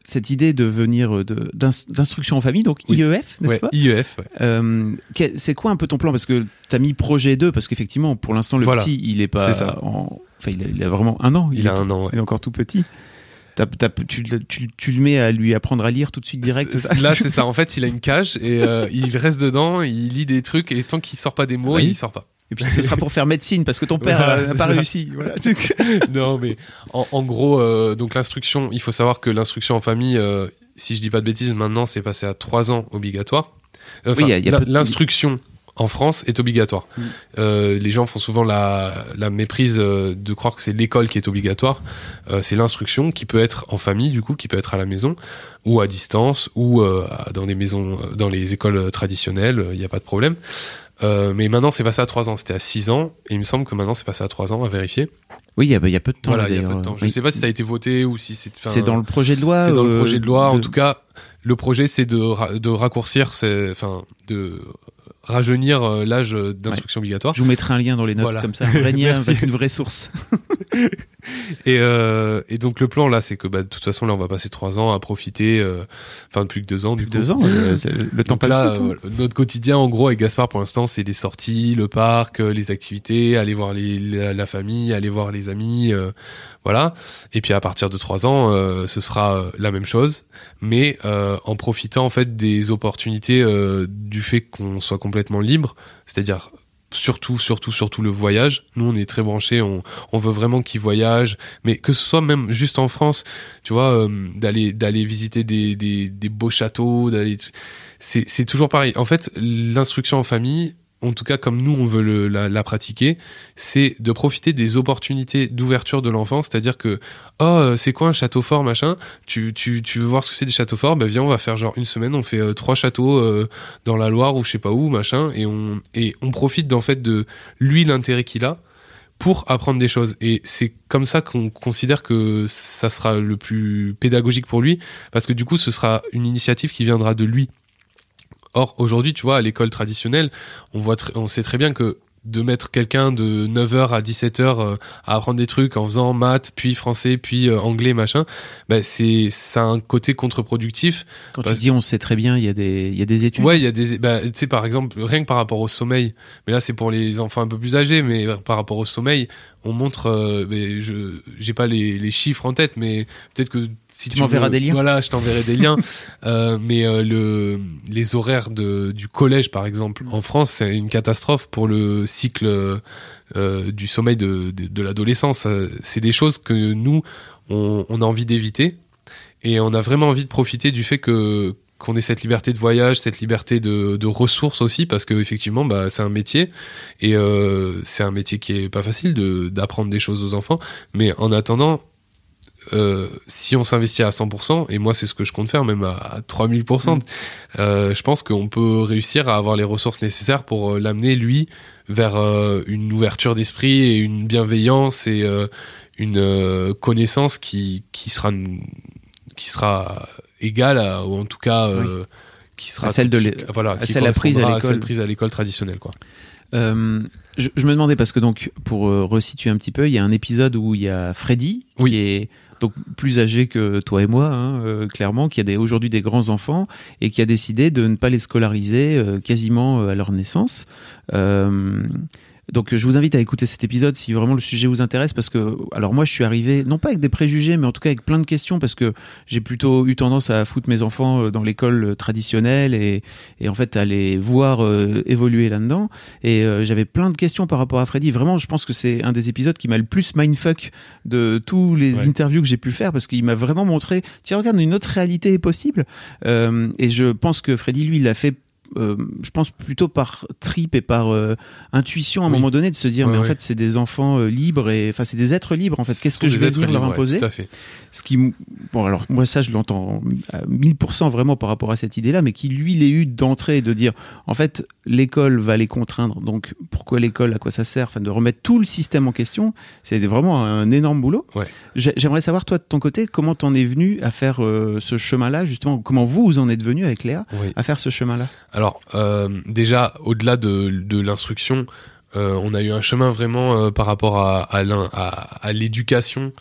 cette idée de venir euh, d'instruction en famille, donc Oui. IEF, n'est-ce Ouais, pas IEF. ouais. Euh, C'est quoi un peu ton plan? Parce que tu as mis projet 2, parce qu'effectivement, pour l'instant, le Voilà. petit, il est pas. C'est ça. en- Enfin, il a, il a vraiment un an. Il a est un an. ouais. Il est encore tout petit. Tu, le- tu- tu le mets à lui apprendre à lire tout de suite direct, ça? Là, c'est [laughs] ça. En fait, il a une cage et euh, il reste dedans, il lit des trucs et tant qu'il sort pas des mots, Oui. il sort pas. Et puis ce sera pour faire médecine, parce que ton père n'a pas ça. réussi. Voilà. [laughs] non, mais en, en gros, euh, donc l'instruction, il faut savoir que l'instruction en famille, euh, si je dis pas de bêtises, maintenant c'est passé à 3 ans obligatoire. Euh, Oui, de- l'instruction en France est obligatoire. Mm. Euh, les gens font souvent la, la méprise de croire que c'est l'école qui est obligatoire. Euh, c'est l'instruction qui peut être en famille, du coup, qui peut être à la maison ou à distance ou euh, dans les maisons, dans les écoles traditionnelles. Il n'y a pas de problème. Euh, mais maintenant, c'est passé à 3 ans. C'était à 6 ans. Et il me semble que maintenant, c'est passé à 3 ans, à vérifier. Oui, il y, a, il y a peu de temps. Voilà, il y a peu de temps. Je Oui. sais pas si ça a été voté ou si c'est. C'est dans le projet de loi c'est dans le euh, projet de loi. En tout cas, le projet, c'est de, ra- de raccourcir, enfin, de rajeunir euh, l'âge d'instruction obligatoire. Je vous mettrai un lien dans les notes Voilà. comme ça, un vrai [laughs] lien avec une vraie source. [laughs] Et, euh, et donc, le plan, là, c'est que, bah, de toute façon, là, on va passer trois ans à profiter, euh, enfin, plus que deux ans, du coup. Deux ans, euh, le temps passe là, euh, hein. notre quotidien, en gros, avec Gaspard, pour l'instant, c'est les sorties, le parc, euh, les activités, aller voir les, la, la famille, aller voir les amis, euh, voilà. Et puis à partir de trois ans, euh, ce sera euh, la même chose, mais euh, en profitant en fait des opportunités euh, du fait qu'on soit complètement libre, c'est-à-dire surtout, surtout, surtout le voyage. Nous, on est très branchés, on, on veut vraiment qu'ils voyagent, mais que ce soit même juste en France, tu vois, euh, d'aller d'aller visiter des, des, des beaux châteaux, d'aller, c'est c'est toujours pareil. En fait, l'instruction en famille, en tout cas comme nous on veut la, pratiquer, c'est de profiter des opportunités d'ouverture de l'enfant, c'est-à-dire que oh euh, c'est quoi un château fort machin, tu, tu, tu veux voir ce que c'est des châteaux forts, ben viens on va faire genre une semaine, on fait euh, trois châteaux euh, dans la Loire ou je sais pas où machin, et on et on profite en fait de lui l'intérêt qu'il a pour apprendre des choses. Et c'est comme ça qu'on considère que ça sera le plus pédagogique pour lui, parce que du coup, ce sera une initiative qui viendra de lui. Or, aujourd'hui, tu vois, à l'école traditionnelle, on voit, on sait très bien que de mettre quelqu'un de 9h à 17h euh, à apprendre des trucs en faisant maths, puis français, puis euh, anglais, machin, bah, c'est ça a un côté contre-productif. Quand tu dis on sait très bien, il y a des, il y a des études. Ouais, il y a des bah, tu sais par exemple rien que par rapport au sommeil, mais là c'est pour les enfants un peu plus âgés, mais par rapport au sommeil, on montre euh, mais je j'ai pas les, les chiffres en tête, mais peut-être que si Tu m'enverras des liens. Voilà, je t'enverrai des liens. [laughs] Euh, mais euh, le les horaires de du collège par exemple en France, c'est une catastrophe pour le cycle euh, du sommeil de de, de l'adolescence. C'est des choses que nous on, on a envie d'éviter et on a vraiment envie de profiter du fait que qu'on ait cette liberté de voyage, cette liberté de, de ressources aussi, parce que effectivement, bah, c'est un métier et euh, c'est un métier qui est pas facile de d'apprendre des choses aux enfants. Mais en attendant, euh, si on s'investit à 100%, et moi c'est ce que je compte faire, même à, à 3000%, euh, je pense qu'on peut réussir à avoir les ressources nécessaires pour euh, l'amener lui vers euh, une ouverture d'esprit et une bienveillance et une connaissance qui qui sera qui sera égale à, ou en tout cas qui sera À celle de l'é- voilà à qui celle à l'école. prise à l'école traditionnelle quoi Euh, je, je me demandais parce que donc pour euh, resituer un petit peu, il y a un épisode où il y a Freddy Oui. qui est donc plus âgé que toi et moi, hein, euh, clairement, qui a aujourd'hui des grands enfants et qui a décidé de ne pas les scolariser euh, quasiment euh, à leur naissance. Donc je vous invite à écouter cet épisode si vraiment le sujet vous intéresse parce que alors moi je suis arrivé non pas avec des préjugés mais en tout cas avec plein de questions parce que j'ai plutôt eu tendance à foutre mes enfants euh, dans l'école euh, traditionnelle et, et en fait à les voir euh, évoluer là-dedans et euh, j'avais plein de questions par rapport à Freddy. Vraiment, je pense que c'est un des épisodes qui m'a le plus mindfuck de tous les Ouais. interviews que j'ai pu faire parce qu'il m'a vraiment montré, tiens, regarde, une autre réalité est possible. Euh, et je pense que Freddy, lui, il l'a fait. Euh, je pense plutôt par trip et par euh, intuition à un Oui. moment donné de se dire Ouais, mais en fait c'est des enfants euh, libres et enfin c'est des êtres libres en fait. Qu'est-ce Ce que je vais venir leur libres, ouais, imposer tout à fait. Ce qui bon alors moi ça je l'entends à 1000% vraiment par rapport à cette idée là mais qui lui l'ait eu d'entrée de dire en fait l'école va les contraindre donc pourquoi l'école à quoi ça sert enfin de remettre tout le système en question c'est vraiment un énorme boulot. J'aimerais savoir toi de ton côté comment t'en es venu à faire ce chemin là justement comment vous vous en êtes venu avec Léa oui. à faire ce chemin là Alors, euh, déjà, au-delà de, de l'instruction, euh, on a eu un chemin vraiment euh, par rapport à, l'éducation,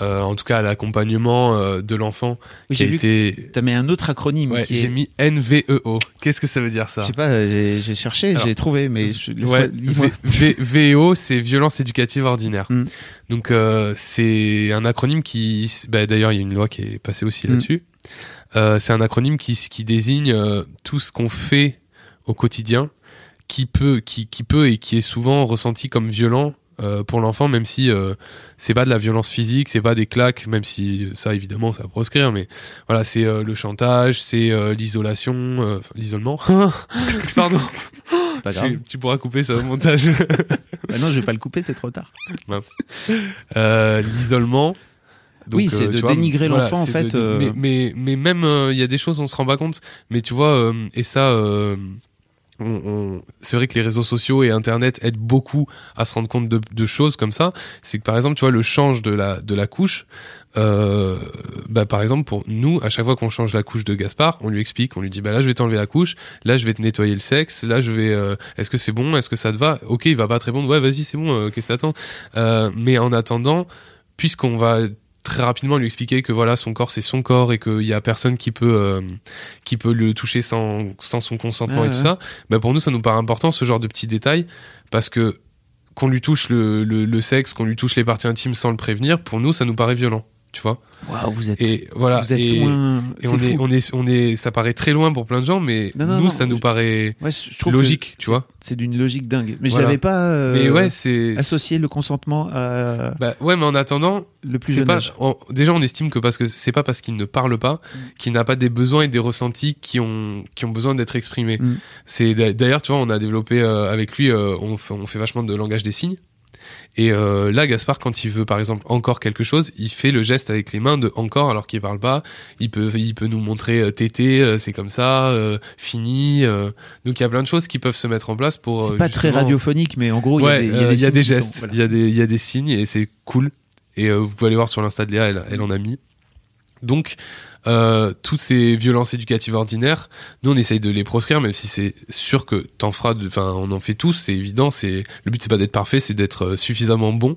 euh, en tout cas à l'accompagnement euh, de l'enfant, Oui, j'ai été... t'as mis un autre acronyme Ouais, j'ai est mis NVEO. Qu'est-ce que ça veut dire ça? Je sais pas j'ai cherché Alors, j'ai trouvé mais je, Ouais, VEO, c'est violence éducative ordinaire. Mm. Donc euh, c'est un acronyme qui, bah, d'ailleurs il y a une loi qui est passée aussi Mm. là-dessus. Euh, c'est un acronyme qui, qui désigne euh, tout ce qu'on fait au quotidien, qui peut, qui, qui peut et qui est souvent ressenti comme violent euh, pour l'enfant, même si euh, c'est pas de la violence physique, c'est pas des claques, même si ça évidemment ça va proscrire, mais voilà c'est euh, le chantage, c'est l'isolation, l'isolement. [laughs] Pardon. c'est pas grave Tu, tu pourras couper ça au montage. Bah non je vais pas le couper c'est trop tard Mince. L'isolement. Donc, Oui, c'est euh, de tu vois, dénigrer l'enfant, en c'est fait, de- euh. Mais, mais, mais même, euh, il y a des choses, on se rend pas compte. Mais tu vois, et ça, on- on- c'est vrai que les réseaux sociaux et Internet aident beaucoup à se rendre compte de, de choses comme ça. C'est que par exemple, tu vois, le change de la, de la couche. Euh, bah, par exemple, pour nous, à chaque fois qu'on change la couche de Gaspard, on lui explique, on lui dit, bah là, je vais t'enlever la couche, là, je vais te nettoyer le sexe, là, je vais, euh, est-ce que c'est bon, est-ce que ça te va? Ok, il va pas te répondre, ouais, vas-y, c'est bon, euh, qu'est-ce que t'attends? Mais en attendant, puisqu'on va très rapidement lui expliquer que voilà son corps c'est son corps et qu'il y a personne qui peut euh, qui peut le toucher sans, sans son consentement Ah, et tout ouais. ça bah pour nous ça nous paraît important ce genre de petits détails parce que qu'on lui touche le, le, le sexe qu'on lui touche les parties intimes sans le prévenir pour nous ça nous paraît violent tu vois vous êtes et voilà vous êtes et, loin et on est on est on est ça paraît très loin pour plein de gens mais Non, non, nous non, ça nous je- paraît Ouais, je logique tu vois c'est d'une logique dingue mais je l'avais pas euh, mais ouais c'est associé le consentement à bah ouais mais en attendant le plus jeune pas, âge. on- déjà, on estime que parce que c'est pas parce qu'il ne parle pas Mm. qu'il n'a pas des besoins et des ressentis qui ont qui ont besoin d'être exprimés. Mm. C'est d'a- d'ailleurs, tu vois, on a développé euh, avec lui, euh, on, fait, on fait vachement de langage des signes. Et euh, là, Gaspard, quand il veut, par exemple, encore quelque chose, il fait le geste avec les mains de encore, alors qu'il parle pas. Il peut, il peut nous montrer euh, tété, euh, c'est comme ça, euh, fini. donc il y a plein de choses qui peuvent se mettre en place pour. c'est pas très radiophonique mais en gros il y a Ouais, des, y a des, y a des gestes, voilà. il y a des, il y a des signes et c'est cool. Et vous pouvez aller voir sur l'insta de Léa, elle, elle en a mis. Donc, euh, toutes ces violences éducatives ordinaires, nous on essaye de les proscrire, même si c'est sûr que t'en feras, enfin on en fait tous, c'est évident. C'est le but c'est pas d'être parfait, c'est d'être euh, suffisamment bon.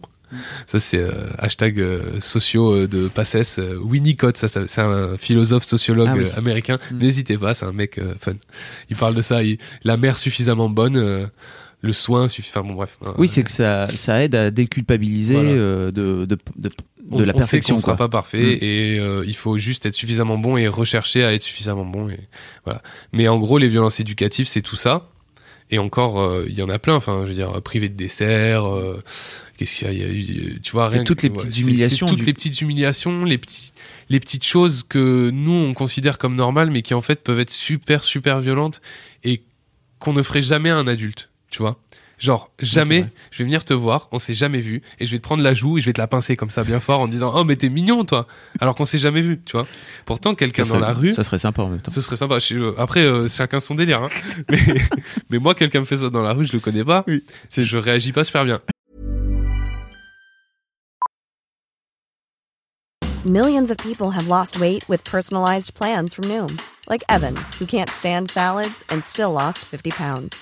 Ça c'est euh, hashtag euh, sociaux de Passes. Euh, Winnicott, ça, ça c'est un philosophe sociologue Ah oui. américain. Mm. N'hésitez pas, c'est un mec fun. Il parle de ça. il- la mère suffisamment bonne, le soin suffisant. Enfin bon bref. Oui, c'est que ça, ça aide à déculpabiliser Voilà. euh, de, de, de, de on, la on perfection. sait qu'on sera pas parfait Mm. et euh, il faut juste être suffisamment bon et rechercher à être suffisamment bon et voilà. Mais en gros, les violences éducatives, c'est tout ça. Et encore, euh, il y en a plein. Enfin, je veux dire, privé de dessert. euh, Qu'est-ce qu'il y a, y Tu vois, rien toutes que- les petites humiliations toutes du- les petites humiliations, les petits, les petites choses que nous on considère comme normales, mais qui en fait peuvent être super super violentes et qu'on ne ferait jamais à un adulte. Tu vois. Genre, jamais, je vais venir te voir, on s'est jamais vu, et je vais te prendre la joue et je vais te la pincer comme ça bien fort en disant Oh, mais t'es mignon, toi Alors qu'on s'est jamais vu, tu vois. Pourtant, quelqu'un Ça dans la rue, Ça serait sympa en même temps. ce serait sympa. Je- euh, Après, euh, chacun son délire. Hein. [laughs] mais, mais moi, quelqu'un me fait ça dans la rue, je le connais pas. Oui. Je réagis pas super bien. Millions of people have lost weight with personalized plans from Noom, like Evan, who can't stand salads and still lost 50 pounds.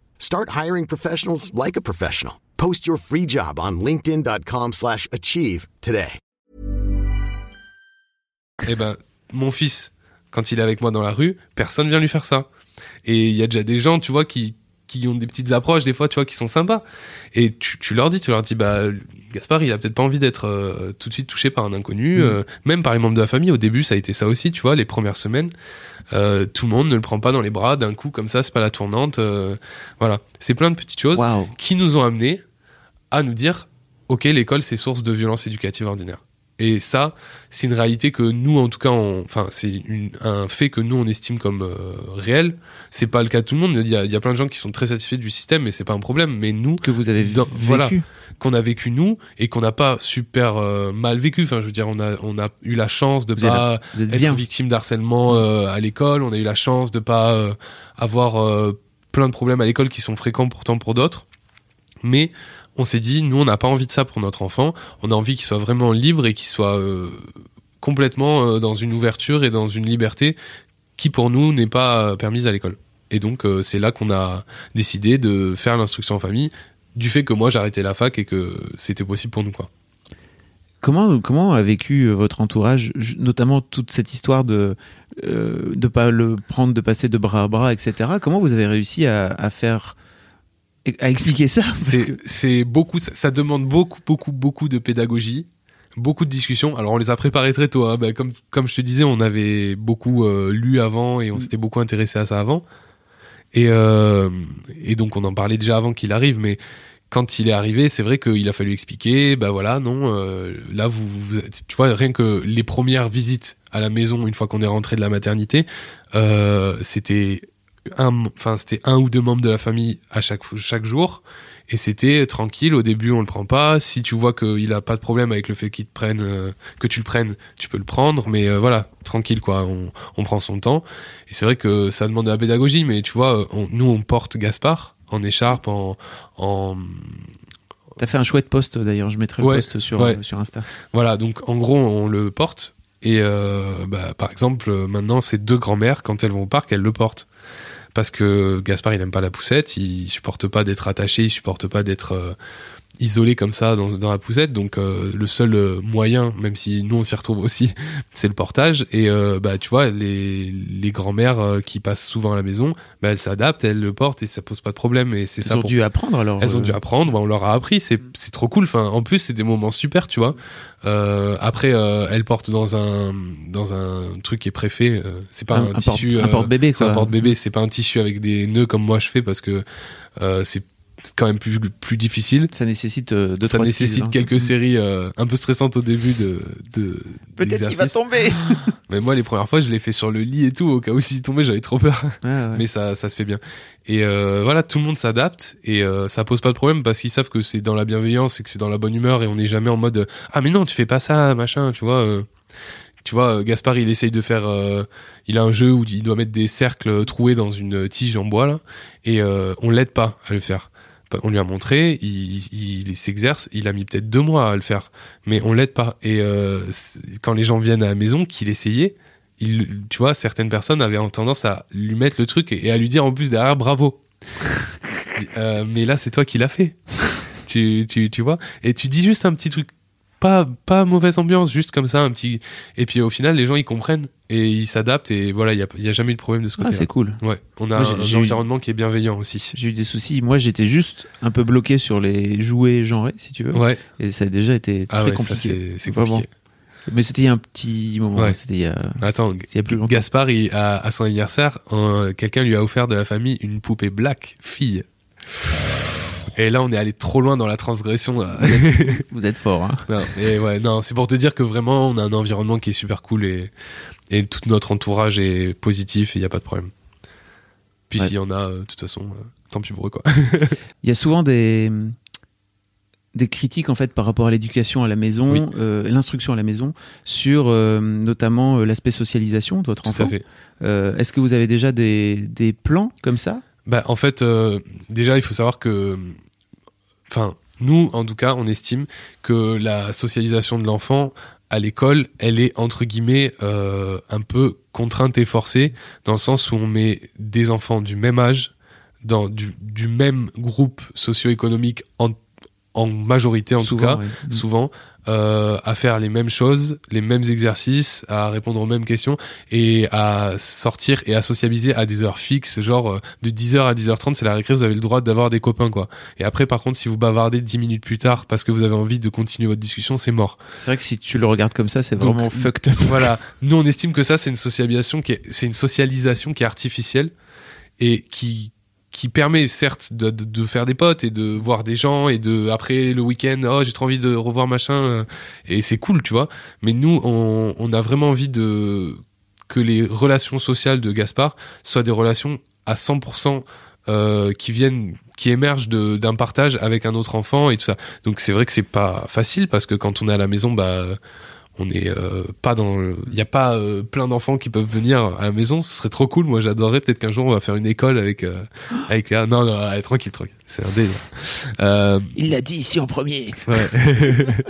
Start hiring professionals like a professional. Post your free job on linkedin.com/achieve today. Eh ben, mon fils, quand il est avec moi dans la rue, personne vient lui faire ça. Et il y a déjà des gens, tu vois, qui, qui ont des petites approches, des fois, tu vois, qui sont sympas. Et tu, tu leur dis, tu leur dis, bah, Gaspard, il a peut-être pas envie d'être euh, tout de suite touché par un inconnu, Mm. euh, même par les membres de la famille. Au début, ça a été ça aussi, tu vois, les premières semaines. Euh, tout le monde ne le prend pas dans les bras d'un coup comme ça, c'est pas la tournante. voilà, c'est plein de petites choses qui nous ont amenés à nous dire ok l'école c'est source de violence éducative ordinaire et ça c'est une réalité que nous en tout cas on- enfin c'est un fait que nous on estime comme euh, réel c'est pas le cas de tout le monde il y, a, il y a plein de gens qui sont très satisfaits du système mais c'est pas un problème mais nous Que vous avez Dans- vécu. voilà. qu'on a vécu nous et qu'on n'a pas super euh, mal vécu enfin je veux dire on a on a eu la chance de Vous pas êtes être bien. victime d'harcèlement euh, à l'école. On a eu la chance de pas euh, avoir plein de problèmes à l'école qui sont fréquents pourtant pour d'autres. Mais on s'est dit, nous, on n'a pas envie de ça pour notre enfant. On a envie qu'il soit vraiment libre et qu'il soit euh, complètement euh, dans une ouverture et dans une liberté qui, pour nous, n'est pas euh, permise à l'école. Et donc, c'est là qu'on a décidé de faire l'instruction en famille, du fait que moi, arrêté la fac et que c'était possible pour nous. Comment, comment a vécu votre entourage, notamment toute cette histoire de de pas le prendre, de passer de bras à bras, etc. Comment vous avez réussi à faire à expliquer ça C'est que- beaucoup, ça, ça demande beaucoup, beaucoup, beaucoup de pédagogie, beaucoup de discussions. Alors on les a préparés très tôt. hein. Ben, comme comme je te disais, on avait beaucoup euh, lu avant et on Mm. s'était beaucoup intéressé à ça avant. Et euh, et donc on en parlait déjà avant qu'il arrive, mais quand il est arrivé, c'est vrai qu'il a fallu expliquer. Bah voilà, non, euh, là vous, vous- tu vois, rien que les premières visites à la maison une fois qu'on est rentré de la maternité, euh, c'était un, enfin c'était un ou deux membres de la famille à chaque chaque jour. Et c'était tranquille. Au début on le prend pas. Si tu vois qu'il a pas de problème avec le fait qu'il te prenne euh, que tu le prennes tu peux le prendre. Mais euh, voilà tranquille quoi. On, on prend son temps. Et c'est vrai que ça demande de la pédagogie. Mais tu vois on- nous on porte Gaspard en écharpe en, en T'as fait un chouette post d'ailleurs, je mettrai le post sur, ouais. euh, sur Insta. Voilà, donc en gros, on le porte. Et euh, bah, par exemple, maintenant, ces deux grand-mères, quand elles vont au parc, elles le portent. Parce que Gaspard, il aime pas la poussette, il supporte pas d'être attaché, il supporte pas d'être euh, isolé comme ça dans, dans la poussette. Donc euh, le seul euh, moyen, même si nous on s'y retrouve aussi, [laughs] c'est le portage. Et euh, bah tu vois, les, les grands-mères euh, qui passent souvent à la maison, bah, elles s'adaptent, elles le portent et ça pose pas de problème. Et c'est Elles ça. ont pour- dû apprendre alors. Elles ont dû apprendre, bah, on leur a appris, c'est c'est trop cool. Enfin, en plus, c'est des moments super, tu vois. Euh, après, euh, elles portent dans un dans un truc qui est préfet. euh, c'est pas un, un, un porte- tissu. un euh, porte-bébé c'est un porte-bébé, c'est pas un tissu avec des nœuds comme moi je fais parce que euh, c'est quand même plus plus difficile. Ça nécessite euh, deux Ça trois nécessite skills, hein. quelques séries euh, un peu stressantes au début de de Peut-être qu'il va tomber. [laughs] Mais moi, les premières fois, je l'ai fait sur le lit et tout, au cas où s'il tombait, j'avais trop peur. Ouais, ouais. Mais ça, ça se fait bien. Et euh, voilà, tout le monde s'adapte et euh, ça pose pas de problème parce qu'ils savent que c'est dans la bienveillance et que c'est dans la bonne humeur et on n'est jamais en mode ah mais non, tu fais pas ça, machin, tu vois. euh. tu vois, euh, Gaspard, il essaye de faire. euh, il a un jeu où il doit mettre des cercles troués dans une tige en bois là, et euh, on l'aide pas à le faire. On lui a montré, il, il, il s'exerce, il a mis peut-être deux mois à le faire, mais on l'aide pas. Et euh, quand les gens viennent à la maison, qu'il essayait, il, tu vois, certaines personnes avaient tendance à lui mettre le truc et, et à lui dire en plus derrière bravo. [laughs] Euh, mais là, c'est toi qui l'as fait. tu, tu, tu vois? Et tu dis juste un petit truc, pas, pas mauvaise ambiance, juste comme ça, un petit. Et puis au final, les gens ils comprennent et ils s'adaptent et voilà, il y a, y a jamais eu de problème de ce Ah, côté-là. c'est cool. ouais, on a Moi, un, eu- environnement qui est bienveillant aussi. J'ai eu des soucis. Moi, j'étais juste un peu bloqué sur les jouets genrés, si tu veux. Ouais, Et ça a déjà été ah très ouais, ça compliqué. c'est compliqué. Mais c'était il y a un petit moment. Ouais. C'était il y a. Attends, il y a plus longtemps. Gaspard, il- à, à son anniversaire, un- quelqu'un lui a offert de la famille une poupée black fille. Et là, on est allé trop loin dans la transgression. Là. Vous êtes fort. Hein. non, et ouais, non, c'est pour te dire que vraiment, on a un environnement qui est super cool et, et tout notre entourage est positif et il n'y a pas de problème. Puis Ouais. s'il y en a, euh, de toute façon, euh, tant pis pour eux, quoi. [laughs] Il y a souvent des des critiques en fait par rapport à l'éducation à la maison, Oui. euh, l'instruction à la maison, sur euh, notamment euh, l'aspect socialisation de votre enfant. Est-ce que vous avez déjà des, des plans comme ça? Bah, en fait, déjà, il faut savoir que, enfin, nous, en tout cas, on estime que la socialisation de l'enfant à l'école, elle est entre guillemets euh, un peu contrainte et forcée, dans le sens où on met des enfants du même âge, dans du, du même groupe socio-économique en, en majorité en Souvent, tout cas, oui. souvent, euh, à faire les mêmes choses, les mêmes exercices, à répondre aux mêmes questions et à sortir et à sociabiliser à des heures fixes, genre euh, de 10h à 10h30, c'est la récré, vous avez le droit d'avoir des copains quoi. Et après par contre, si vous bavardez 10 minutes plus tard parce que vous avez envie de continuer votre discussion, c'est mort. C'est vrai que si tu le regardes comme ça, c'est Donc, vraiment fucked up. Voilà, nous on estime que ça c'est une socialisation qui est c'est une socialisation qui est artificielle et qui qui permet certes de, de, faire des potes et de voir des gens et de après le week-end oh j'ai trop envie de revoir machin euh, et c'est cool tu vois. Mais nous on, a vraiment envie de que les relations sociales de Gaspard soient des relations à 100% euh, qui viennent qui émergent d'un partage avec un autre enfant et tout ça. Donc c'est vrai que c'est pas facile parce que quand on est à la maison bah on est euh, pas dans il y a pas euh, plein d'enfants qui peuvent venir à la maison ce serait trop cool moi j'adorerais peut-être qu'un jour on va faire une école avec euh, avec non non allez, tranquille tranquille c'est un délire euh, Il l'a dit ici en premier. Ouais. [laughs]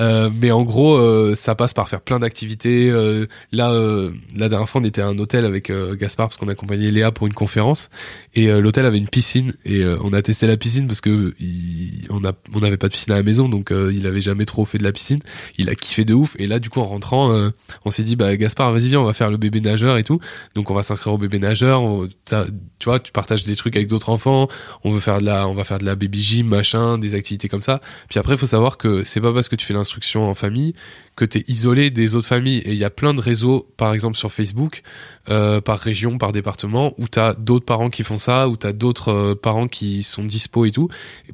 Euh, mais en gros, euh, ça passe par faire plein d'activités. Euh, là, euh, la dernière fois, on était à un hôtel avec Gaspard parce qu'on accompagnait Léa pour une conférence et l'hôtel avait une piscine et on a testé la piscine parce que on n'avait pas de piscine à la maison donc il avait jamais trop fait de la piscine. Il a kiffé de ouf et là du coup en rentrant, on s'est dit bah Gaspard, vas-y viens, on va faire le bébé nageur et tout. Donc on va s'inscrire au bébé nageur. Tu vois, tu partages des trucs avec d'autres enfants. On veut faire de la, on va faire de la baby gym machin, des activités comme ça. Puis après, il faut savoir que c'est pas parce que tu fais l'instruction en famille que tu es isolé des autres familles. Et il y a plein de réseaux, par exemple sur Facebook, euh, par région, par département, où tu as d'autres parents qui font ça, où tu as d'autres euh, parents qui sont dispo et tout,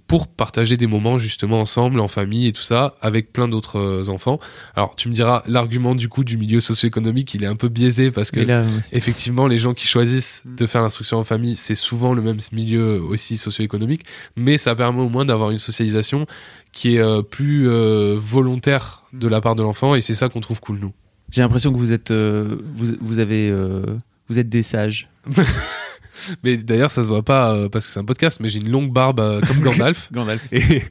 pour partager des moments justement ensemble, en famille et tout ça, avec plein d'autres euh, enfants. Alors tu me diras, l'argument du coup du milieu socio-économique, il est un peu biaisé parce que effectivement, les gens qui choisissent de faire l'instruction en famille, c'est souvent le même milieu aussi socio-économique, mais ça permet au moins d'avoir une socialisation qui est euh, plus euh, volontaire de la part de l'enfant, et c'est ça qu'on trouve cool, nous. j'ai l'impression que vous êtes, euh, vous, vous avez, vous êtes des sages. [laughs] Mais d'ailleurs, ça se voit pas euh, parce que c'est un podcast, mais j'ai une longue barbe euh, comme [laughs] Gandalf. Gandalf. Et, et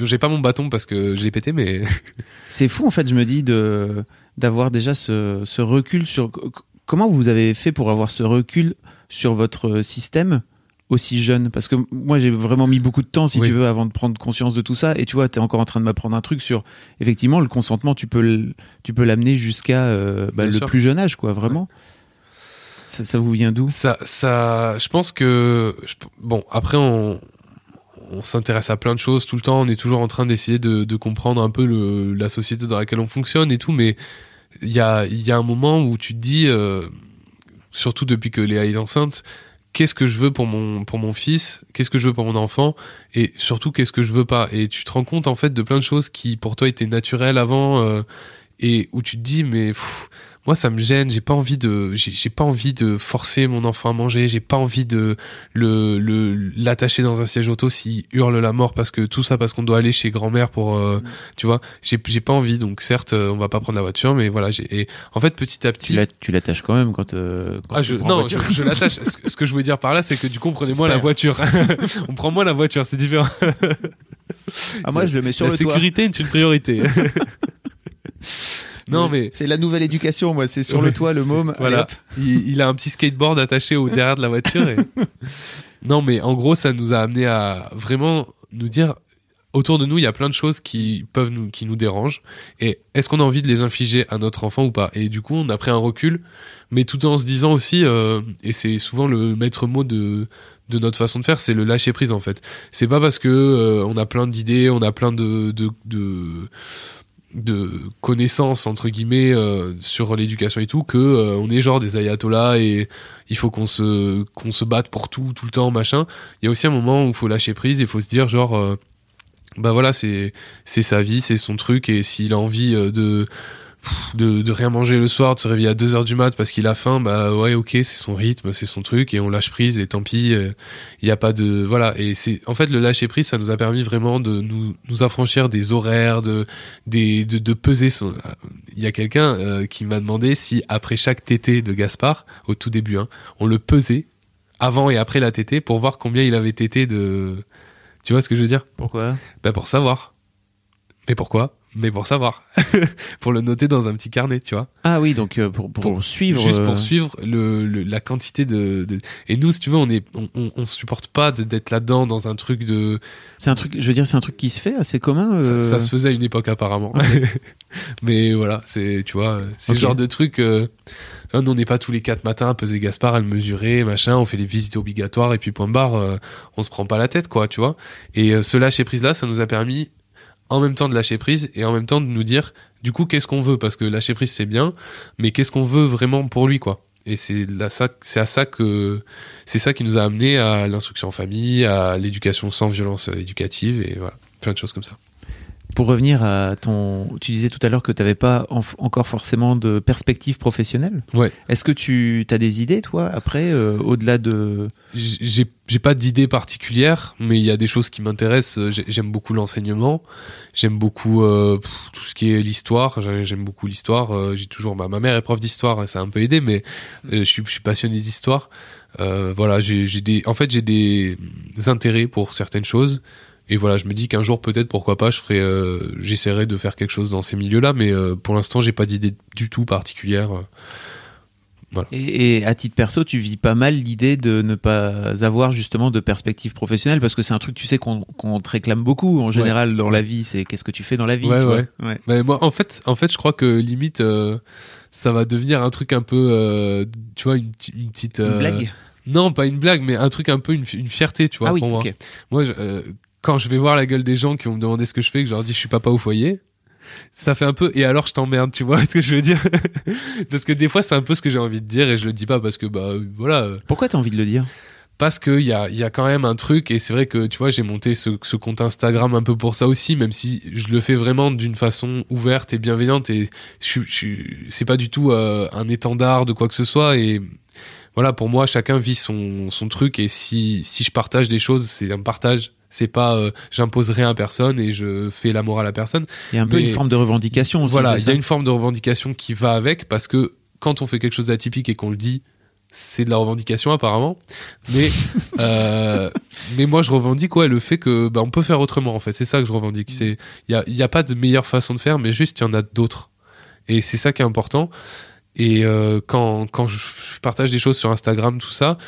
j'ai pas mon bâton parce que je l'ai pété, mais [laughs] C'est fou en fait, je me dis de d'avoir déjà ce, ce recul sur comment vous avez fait pour avoir ce recul sur votre système aussi jeune Parce que moi, j'ai vraiment mis beaucoup de temps, si Oui. tu veux, avant de prendre conscience de tout ça. Et tu vois, tu es encore en train de m'apprendre un truc sur, effectivement, le consentement, tu peux le- tu peux l'amener jusqu'à euh, bah, le sûr. plus jeune âge, quoi, vraiment. Ça, ça vous vient d'où? Ça, ça, je pense que je- bon après on on s'intéresse à plein de choses tout le temps. On est toujours en train d'essayer de, de comprendre un peu le, la société dans laquelle on fonctionne et tout, mais il y a y a un moment où tu te dis euh, surtout depuis que Léa est enceinte qu'est-ce que je veux pour mon pour mon fils qu'est-ce que je veux pour mon enfant et surtout qu'est-ce que je veux pas. Et tu te rends compte en fait de plein de choses qui pour toi étaient naturelles avant euh, et où tu te dis mais moi ça me gêne j'ai pas envie de j'ai pas envie de forcer mon enfant à manger j'ai pas envie de le le l'attacher dans un siège auto s'il hurle la mort parce que tout ça parce qu'on doit aller chez grand-mère pour euh, tu vois j'ai j'ai pas envie donc certes euh, on va pas prendre la voiture mais voilà j'ai et en fait petit à petit Tu la- tu l'attaches quand même quand, euh, quand ah, je, non, je, l'attache. Ce, que- ce que je voulais dire par là, c'est que du coup, on prenait moins la voiture. [laughs] on prend moins la voiture, c'est différent. Ah, moi, je le mets sur la le toit. sécurité est une priorité. [laughs] non, mais C'est la nouvelle éducation, moi, c'est sur le toit, le môme. Voilà. il, il a un petit skateboard attaché au derrière de la voiture. et- [laughs] non, mais en gros, ça nous a amené à vraiment nous dire autour de nous, il y a plein de choses qui peuvent nous, qui nous dérangent. Et est-ce qu'on a envie de les infliger à notre enfant ou pas? Et du coup, on a pris un recul, mais tout en se disant aussi, euh, et c'est souvent le maître mot de de notre façon de faire, c'est le lâcher prise en fait. C'est pas parce que euh, on a plein d'idées, on a plein de de, de de connaissances entre guillemets euh, sur l'éducation et tout que euh, on est genre des ayatollahs et il faut qu'on se qu'on se batte pour tout tout le temps machin. Il y a aussi un moment où il faut lâcher prise et il faut se dire genre euh, bah voilà c'est c'est sa vie c'est son truc et s'il a envie euh, de de, de rien manger le soir, de se réveiller à 2 heures du mat parce qu'il a faim, bah ouais ok c'est son rythme, c'est son truc et on lâche prise et tant pis, il n'y a pas de voilà et c'est en fait le lâcher prise ça nous a permis vraiment de nous nous affranchir des horaires, de des de, de peser son. Il y a quelqu'un euh, qui m'a demandé si après chaque tété de Gaspard au tout début, hein, on le pesait avant et après la tété pour voir combien il avait tété de. Tu vois ce que je veux dire? Pourquoi? Ben pour savoir. Mais pourquoi? Mais pour savoir. [laughs] pour le noter dans un petit carnet, tu vois. Ah oui, donc euh, pour, pour, Pour- suivre. Juste euh, pour suivre le, le- la quantité de, de- Et nous, si tu veux, on est, on, on, on supporte pas de- d'être là-dedans dans un truc de. C'est un truc, je veux dire, c'est un truc qui se fait assez commun. Ça, euh, ça se faisait à une époque apparemment. [laughs] Mais voilà, c'est, tu vois, c'est Ok. le genre de truc. euh, nous, on n'est pas tous les quatre matins à peser Gaspard, à le mesurer, machin. On fait les visites obligatoires et puis point barre, euh, on se prend pas la tête, quoi, tu vois. Et euh, ce lâcher prise là, ça nous a permis en même temps de lâcher prise et en même temps de nous dire, du coup, qu'est-ce qu'on veut? Parce que lâcher prise c'est bien, mais qu'est-ce qu'on veut vraiment pour lui, quoi? Et c'est ça, c'est à ça que c'est ça qui nous a amené à l'instruction en famille, à l'éducation sans violence euh, éducative et voilà, plein de choses comme ça. Pour revenir à ton. Tu disais tout à l'heure que tu n'avais pas en- encore forcément de perspective professionnelle. Ouais. Est-ce que tu as des idées, toi, après, euh, au-delà de? j'ai pas d'idée particulière mais il y a des choses qui m'intéressent Euh, j'ai- j'aime beaucoup l'enseignement j'aime beaucoup euh, tout ce qui est l'histoire J'ai- j'aime beaucoup l'histoire j'ai toujours bah, ma mère est prof d'histoire ça a un peu aidé mais euh, je suis je suis passionné d'histoire voilà j'ai des en fait j'ai des intérêts pour certaines choses et voilà je me dis qu'un jour peut-être pourquoi pas je ferai euh, j'essaierai de faire quelque chose dans ces milieux là mais euh, pour l'instant j'ai pas d'idée du tout particulière euh. Et, et à titre perso, tu vis pas mal l'idée de ne pas avoir justement de perspective professionnelle parce que c'est un truc, tu sais, qu'on qu'on te réclame beaucoup en général dans la vie. C'est qu'est-ce que tu fais dans la vie Ouais, tu ouais. Mais moi, en fait, en fait, je crois que limite, euh, ça va devenir un truc un peu, euh, tu vois, une, ti- une petite. Une blague? Non, pas une blague, mais un truc un peu une, fi- une fierté, tu vois, Ah oui, pour moi. Moi, je- quand je vais voir la gueule des gens qui vont me demander ce que je fais, que je leur dis je suis papa au foyer, ça fait un peu. Et alors, je t'emmerde, tu vois [laughs] ce que je veux dire? Parce que des fois, c'est un peu ce que j'ai envie de dire et je le dis pas parce que bah euh, voilà. Pourquoi tu as envie de le dire? Parce qu'il y a, y a quand même un truc, et c'est vrai que tu vois, j'ai monté ce, ce compte Instagram un peu pour ça aussi, même si je le fais vraiment d'une façon ouverte et bienveillante, et je, je, c'est pas du tout euh, un étendard de quoi que ce soit, et voilà, pour moi, chacun vit son, son truc, et si, si je partage des choses, c'est un partage. C'est pas, euh, j'impose rien à personne et je fais la morale à personne. Il y a un peu une forme de revendication aussi. Voilà, il y a une forme de revendication qui va avec parce que quand on fait quelque chose d'atypique et qu'on le dit, c'est de la revendication apparemment. Mais [laughs] euh, mais moi je revendique ouais le fait que bah, on peut faire autrement en fait. C'est ça que je revendique. Mm. C'est il y a y a pas de meilleure façon de faire, mais juste il y en a d'autres. Et c'est ça qui est important. Et euh, quand quand je partage des choses sur Instagram, tout ça,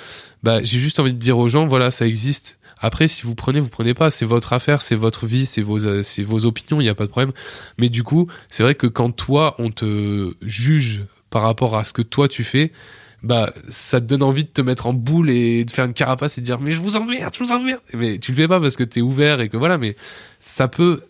bah j'ai juste envie de dire aux gens, voilà, ça existe. Après, si vous prenez, vous prenez pas, c'est votre affaire, c'est votre vie, c'est vos, euh, c'est vos opinions, il n'y a pas de problème. Mais du coup, c'est vrai que quand toi, on te juge par rapport à ce que toi tu fais, bah ça te donne envie de te mettre en boule et de faire une carapace et de dire mais je vous emmerde, je vous emmerde. Mais tu le fais pas parce que t'es ouvert et que voilà, mais ça peut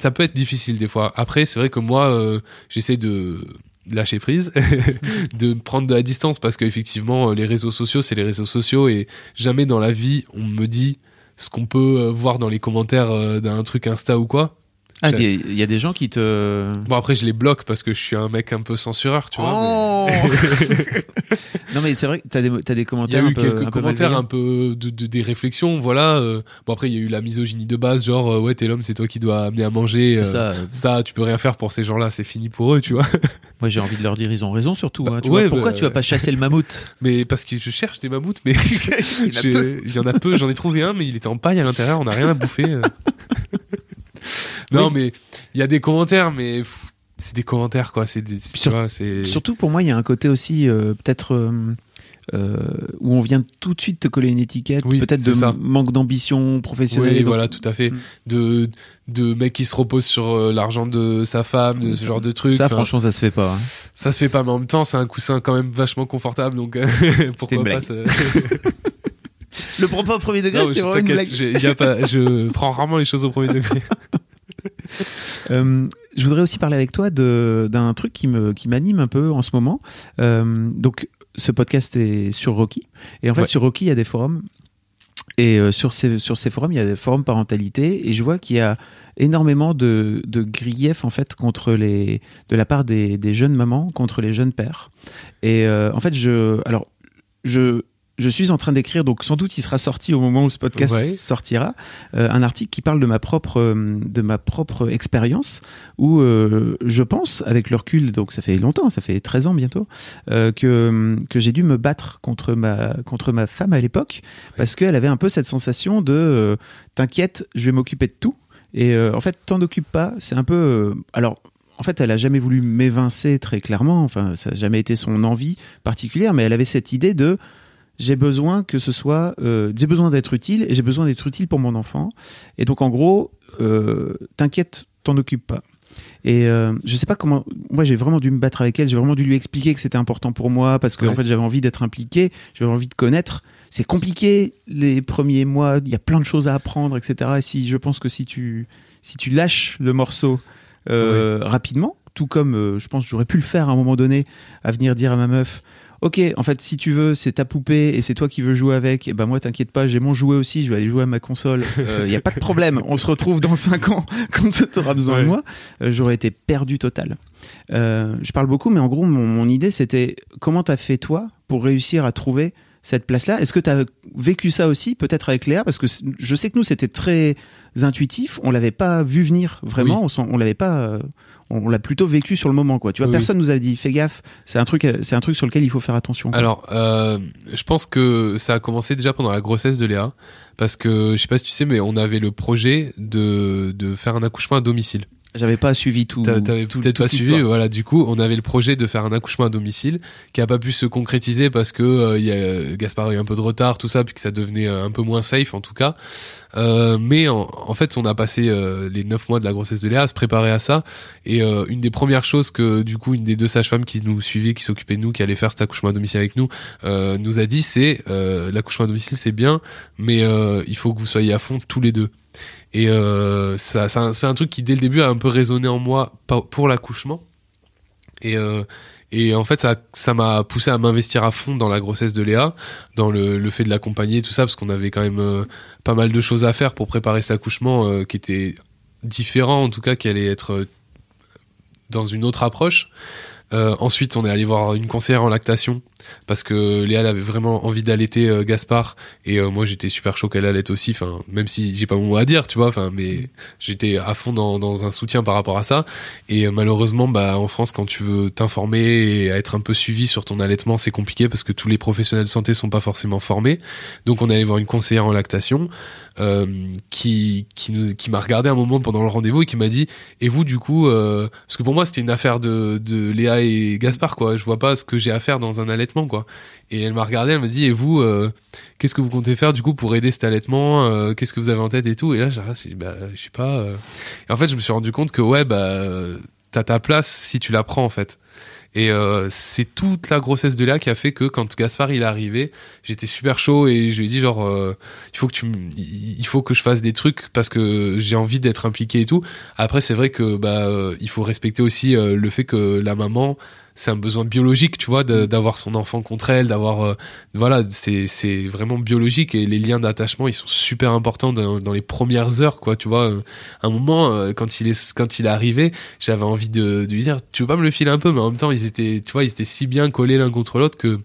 ça peut être difficile des fois. Après, c'est vrai que moi, euh, j'essaie de lâcher prise, [laughs] de prendre de la distance parce qu'effectivement, les réseaux sociaux, c'est les réseaux sociaux et jamais dans la vie on me dit ce qu'on peut euh, voir dans les commentaires euh, d'un truc Insta ou quoi. Ah, il y a des gens qui te. Bon après je les bloque parce que je suis un mec un peu censureur, tu vois. Oh [laughs] non, mais c'est vrai que t'as des, t'as des Il y commentaires. a un eu peu- quelques un commentaires un peu de, de- des réflexions, voilà. euh. bon après il y a eu la misogynie de base, genre euh, ouais t'es l'homme, c'est toi qui dois amener à manger. euh, Ça, ça, tu peux rien faire pour ces gens-là, c'est fini pour eux, tu vois. [laughs] moi j'ai envie de leur dire, ils ont raison surtout. Bah, hein, tu ouais, vois. Pourquoi bah, tu vas pas chasser le mammouth [laughs] Mais parce que je cherche des mammouths, mais Il y en a j'ai- peu. il y en a peu. J'en ai trouvé un, mais il était en paille à l'intérieur. On n'a rien à bouffer. [laughs] non, mais il y a des commentaires, mais c'est des commentaires quoi. C'est. Surtout pour moi, il y a un côté aussi euh, peut-être euh, euh, où on vient tout de suite te coller une étiquette, Oui, peut-être de ça. manque d'ambition professionnelle. Oui, donc- voilà, tout à fait. Mm. De de mec qui se repose sur euh, l'argent de sa femme, de ce genre de truc. Ça, Enfin, franchement, ça se fait pas. hein. ça se fait pas, mais en même temps, c'est un coussin quand même vachement confortable, donc [laughs] pourquoi pas ça... [laughs] Le prends pas au premier degré, c'était vraiment une blague. y a pas, je prends rarement les choses au premier degré. [laughs] Euh, je voudrais aussi parler avec toi d'un truc qui me qui m'anime un peu en ce moment. Euh, donc, ce podcast est sur Rocky. Et en fait, Ouais. sur Rocky, il y a des forums. Et euh, sur, ces, sur ces forums, il y a des forums parentalité. Et je vois qu'il y a énormément de, de griefs, en fait, contre les, de la part des, des jeunes mamans contre les jeunes pères. Et euh, en fait, je. Alors, je. Je suis en train d'écrire, donc sans doute il sera sorti au moment où ce podcast Ouais. sortira, euh, un article qui parle de ma propre, euh, de ma propre expérience où euh, je pense, avec le recul, donc ça fait longtemps, ça fait 13 ans bientôt, que, que j'ai dû me battre contre ma, contre ma femme à l'époque, parce qu'elle avait un peu cette sensation de t'inquiète, je vais m'occuper de tout. Et en fait, t'en occupe pas, c'est un peu. alors. En fait, elle a jamais voulu m'évincer très clairement. Enfin, ça n'a jamais été son envie particulière, mais elle avait cette idée de j'ai besoin que ce soit, euh, j'ai besoin d'être utile et j'ai besoin d'être utile pour mon enfant. Et donc, en gros, euh, t'inquiète, t'en occupe pas. Et euh, je sais pas comment. Moi, j'ai vraiment dû me battre avec elle. J'ai vraiment dû lui expliquer que c'était important pour moi parce que Ouais. en fait, j'avais envie d'être impliqué. J'avais envie de connaître. C'est compliqué les premiers mois. Il y a plein de choses à apprendre, etc. Et si je pense que si tu si tu lâches le morceau euh, rapidement, tout comme euh, je pense que j'aurais pu le faire à un moment donné, à venir dire à ma meuf. Ok, en fait, si tu veux, c'est ta poupée et c'est toi qui veux jouer avec. Et ben moi, t'inquiète pas, j'ai mon jouet aussi. Je vais aller jouer à ma console. Il [laughs] y a pas de problème. On se retrouve dans 5 ans [laughs] quand tu auras besoin de moi. Euh, J'aurais été perdu total. Euh, je parle beaucoup, mais en gros, mon, mon idée, c'était comment t'as fait toi pour réussir à trouver cette place-là? Est-ce que tu as vécu ça aussi, peut-être avec Léa? Parce que je sais que nous, c'était très intuitif. On l'avait pas vu venir vraiment. Oui. On, l'avait pas. euh, on l'a plutôt vécu sur le moment, quoi. Tu vois, Oui, personne nous a dit fais gaffe. C'est un truc, euh, c'est un truc sur lequel il faut faire attention. quoi. Alors, euh, je pense que ça a commencé déjà pendant la grossesse de Léa, parce que je sais pas si tu sais, mais on avait le projet de, de faire un accouchement à domicile. J'avais pas suivi tout. T'a- T'avais peut-être pas suivi, voilà. Du coup, on avait le projet de faire un accouchement à domicile, qui a pas pu se concrétiser parce que euh, y a, Gaspard a eu un peu de retard, tout ça, puis que ça devenait euh, un peu moins safe en tout cas. Euh, mais en, en fait, on a passé euh, les neuf mois de la grossesse de Léa à se préparer à ça. Et euh, une des premières choses que du coup une des deux sages-femmes qui nous suivait, qui s'occupait de nous, qui allait faire cet accouchement à domicile avec nous, nous a dit c'est l'accouchement à domicile c'est bien, mais il faut que vous soyez à fond tous les deux. Et euh, ça, c'est un, truc qui dès le début a un peu résonné en moi pour l'accouchement. Et, euh, et en fait, ça, ça m'a poussé à m'investir à fond dans la grossesse de Léa, dans le, le fait de l'accompagner, tout ça, parce qu'on avait quand même euh, pas mal de choses à faire pour préparer cet accouchement euh, qui était différent, en tout cas, qui allait être euh, dans une autre approche. Euh, ensuite, on est allé voir une conseillère en lactation parce que Léa avait vraiment envie d'allaiter euh, Gaspard et euh, moi j'étais super chaud qu'elle allaite aussi. Enfin, même si j'ai pas mon mot à dire, tu vois. Enfin, mais j'étais à fond dans, dans un soutien par rapport à ça. Et euh, malheureusement, bah en France, quand tu veux t'informer et être un peu suivi sur ton allaitement, c'est compliqué parce que tous les professionnels de santé sont pas forcément formés. Donc, on est allé voir une conseillère en lactation qui qui m'a regardé un moment pendant le rendez-vous et qui m'a dit et vous du coup parce que pour moi c'était une affaire de de Léa Et Gaspard, quoi. Je vois pas ce que j'ai à faire dans un allaitement, quoi. Et elle m'a regardé, elle m'a dit, et vous, euh, qu'est-ce que vous comptez faire du coup pour aider cet allaitement euh, Qu'est-ce que vous avez en tête et tout? Et là, j'ai dit, bah, je sais pas. euh. Et en fait, je me suis rendu compte que ouais, bah, t'as ta place si tu la prends, en fait. Et euh, c'est toute la grossesse de Léa qui a fait que quand Gaspard il est arrivé, j'étais super chaud et je lui ai dit genre euh, il faut que je fasse des trucs parce que j'ai envie d'être impliqué et tout. Après c'est vrai que bah euh, il faut respecter aussi le fait que la maman c'est un besoin biologique, tu vois, d'avoir son enfant contre elle, d'avoir euh, voilà, c'est vraiment biologique et les liens d'attachement ils sont super importants dans, les premières heures quoi, tu vois. Euh, un moment euh, quand il est arrivé, j'avais envie de, lui dire tu veux pas me le filer un peu mais en même temps ils étaient tu ils étaient si bien collés l'un contre l'autre que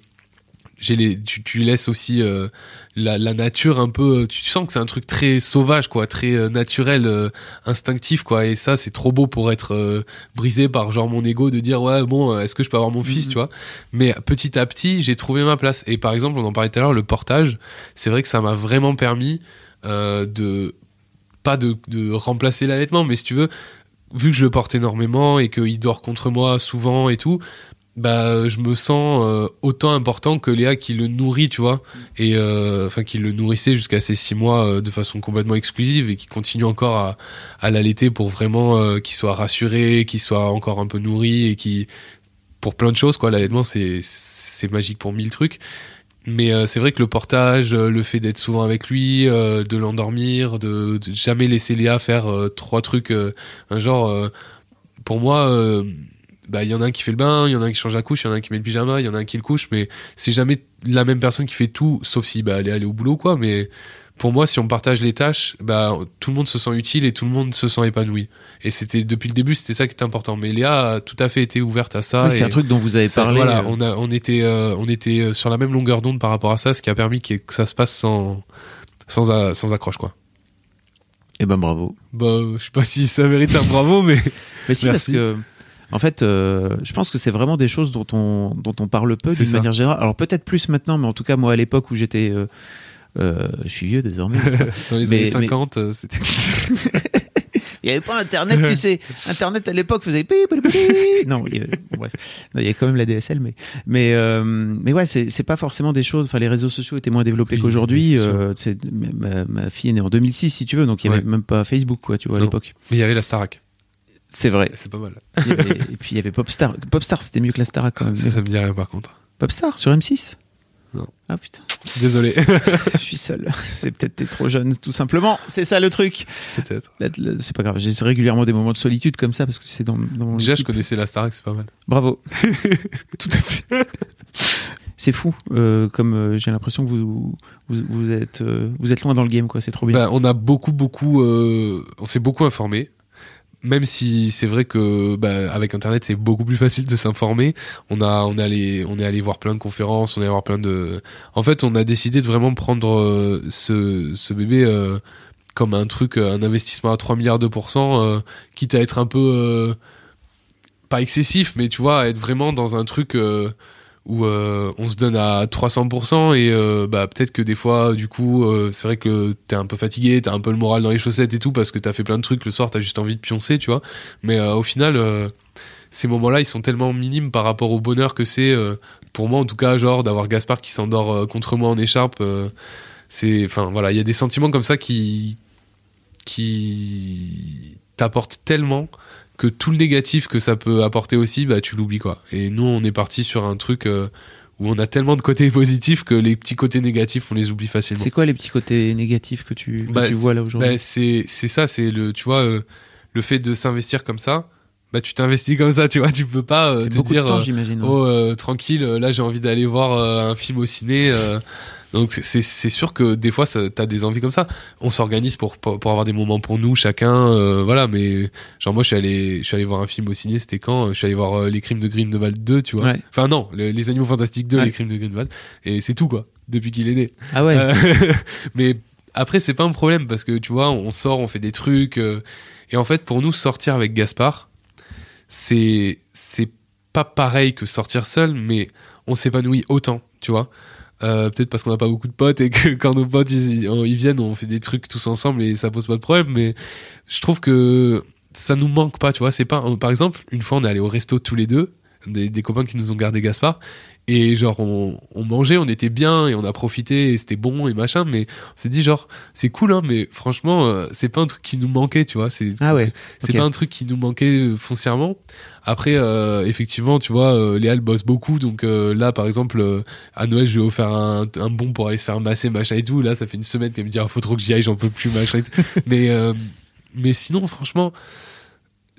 les tu, tu laisses aussi euh, la, la nature un peu tu sens que c'est un truc très sauvage quoi très euh, naturel euh, instinctif quoi. Et ça c'est trop beau pour être euh, brisé par genre mon ego de dire ouais bon euh, est-ce que je peux avoir mon fils tu vois? Mais petit à petit j'ai trouvé ma place. Et par exemple on en parlait tout à l'heure le portage c'est vrai que ça m'a vraiment permis euh, de pas de, de remplacer l'allaitement mais si tu veux vu que je le porte énormément et qu'il dort contre moi souvent et tout, bah je me sens euh, autant important que Léa qui le nourrit, tu vois, et euh, enfin qui le nourrissait jusqu'à ses six mois euh, de façon complètement exclusive et qui continue encore à, à l'allaiter pour vraiment euh, qu'il soit rassuré, qu'il soit encore un peu nourri et qui pour plein de choses quoi. L'allaitement c'est c'est magique pour mille trucs. Mais euh, c'est vrai que le portage, euh, le fait d'être souvent avec lui, euh, de l'endormir, de, de jamais laisser Léa faire euh, trois trucs, euh, un genre, euh, pour moi, euh, bah il y en a un qui fait le bain, il y en a un qui change la couche, il y en a un qui met le pyjama, il y en a un qui le couche, mais c'est jamais la même personne qui fait tout, sauf si bah elle est allée au boulot quoi. Mais pour moi, si on partage les tâches, bah tout le monde se sent utile et tout le monde se sent épanoui. Et c'était depuis le début, c'était ça qui était important. Mais Léa a tout à fait été ouverte à ça. Oui, c'est un truc dont vous avez ça, parlé. Voilà, euh, on a, on était, euh, on était euh, sur la même longueur d'onde par rapport à ça, ce qui a permis que ça se passe sans, sans, a- sans accroche, quoi. Eh ben bravo. Bah, je sais pas si ça mérite un bravo, mais [laughs] Mais si, parce Merci. que, en fait, euh, je pense que c'est vraiment des choses dont on, dont on parle peu d'une manière générale. Alors peut-être plus maintenant, mais en tout cas, moi, à l'époque où j'étais. euh, euh, je suis vieux désormais. [laughs] dans les Mais- années mais- 50, euh, c'était. [laughs] Il n'y avait pas Internet, tu sais. [laughs] Internet à l'époque faisait. Non, il y avait, bref. Non, il y avait quand même la DSL, mais mais euh, mais ouais, c'est pas forcément des choses. Enfin, les réseaux sociaux étaient moins développés Oui, qu'aujourd'hui. Euh, ma, ma fille est née en 2006, si tu veux, donc il y avait Ouais. même pas Facebook, quoi, tu vois, à l'époque. Mais il y avait la Starac. C'est vrai. C'est pas mal. Il y avait- et puis il y avait Popstar. Popstar, c'était mieux que la Starac quand même. Ça, ça me dit rien par contre. Popstar sur M6 Non. Ah putain, Désolé. [laughs] je suis seul. C'est peut-être t'es trop jeune, tout simplement. C'est ça le truc. Peut-être. C'est pas grave. J'ai régulièrement des moments de solitude comme ça parce que c'est dans, dans mon Déjà, je connaissais la Starac, c'est pas mal. Bravo. [laughs] Tout à fait. C'est fou. euh, comme euh, j'ai l'impression que vous vous, vous êtes euh, vous êtes loin dans le game quoi. C'est trop bien. Bah, on a beaucoup, beaucoup, on s'est beaucoup informé. Même si c'est vrai que bah, avec Internet c'est beaucoup plus facile de s'informer. On a, on est allé, on est allé voir plein de conférences, on est allé voir plein de. En fait, on a décidé de vraiment prendre euh, ce, ce bébé euh, comme un truc, euh, un investissement à 3 milliards de pourcents, euh, quitte à être un peu euh, pas excessif, mais tu vois, être vraiment dans un truc. Où euh, on se donne à 300% et euh, bah peut-être que des fois du coup euh, c'est vrai que t'es un peu fatigué t'as un peu le moral dans les chaussettes et tout parce que t'as fait plein de trucs le soir t'as juste envie de pioncer tu vois. Mais au final ces moments-là ils sont tellement minimes par rapport au bonheur que c'est pour moi en tout cas genre d'avoir Gaspard qui s'endort contre moi en écharpe c'est enfin voilà il y a des sentiments comme ça qui qui t'apportent tellement que tout le négatif que ça peut apporter aussi, bah tu l'oublies quoi. Et nous, on est parti sur un truc euh, où on a tellement de côtés [laughs] positifs que les petits côtés négatifs, on les oublie facilement. C'est quoi les petits côtés négatifs que tu, que Bah, tu vois là aujourd'hui Bah, c'est c'est ça, c'est le tu vois euh, le fait de s'investir comme ça. Bah tu t'investis comme ça, tu vois, tu peux pas euh, te dire temps ouais. oh tranquille, là j'ai envie d'aller voir un film au ciné. Donc c'est sûr que des fois t'as des envies comme ça. On s'organise pour, pour pour avoir des moments pour nous chacun, euh, voilà. Mais genre moi je suis allé je suis allé voir un film au ciné. C'était quand Je suis allé voir euh, Les Crimes de Grindelwald 2, tu vois. Ouais. Enfin non, le- Les Animaux Fantastiques 2, Ouais. Les Crimes de Grindelwald. Et c'est tout quoi. Depuis qu'il est né. Ah ouais. Euh, [laughs] mais après, c'est pas un problème parce que tu vois, on sort, on fait des trucs. et en fait, pour nous, sortir avec Gaspard, c'est c'est pas pareil que sortir seul, mais on s'épanouit autant, tu vois. Euh, Peut-être parce qu'on n'a pas beaucoup de potes et que [laughs] quand nos potes ils, viennent, on fait des trucs tous ensemble et ça pose pas de problème. Mais je trouve que ça nous manque pas, tu vois. C'est pas, par exemple, une fois on est allé au resto tous les deux. des, des copains qui nous ont gardé Gaspard. Et genre, on, on mangeait, on était bien et on a profité et c'était bon et machin. Mais on s'est dit, genre, c'est cool, hein, mais franchement, euh, c'est pas un truc qui nous manquait, tu vois. C'est Ah ouais. c'est pas un truc qui nous manquait euh, foncièrement. Après, euh, effectivement, tu vois, euh, Léa elle bosse beaucoup, donc euh, là, par exemple, à Noël, je lui ai offert un, un bon pour aller se faire masser, machin et tout. Là, ça fait une semaine qu'elle me dit, ah, faut trop que j'y aille, j'en peux plus, machin. et tout. [laughs] mais mais sinon, franchement,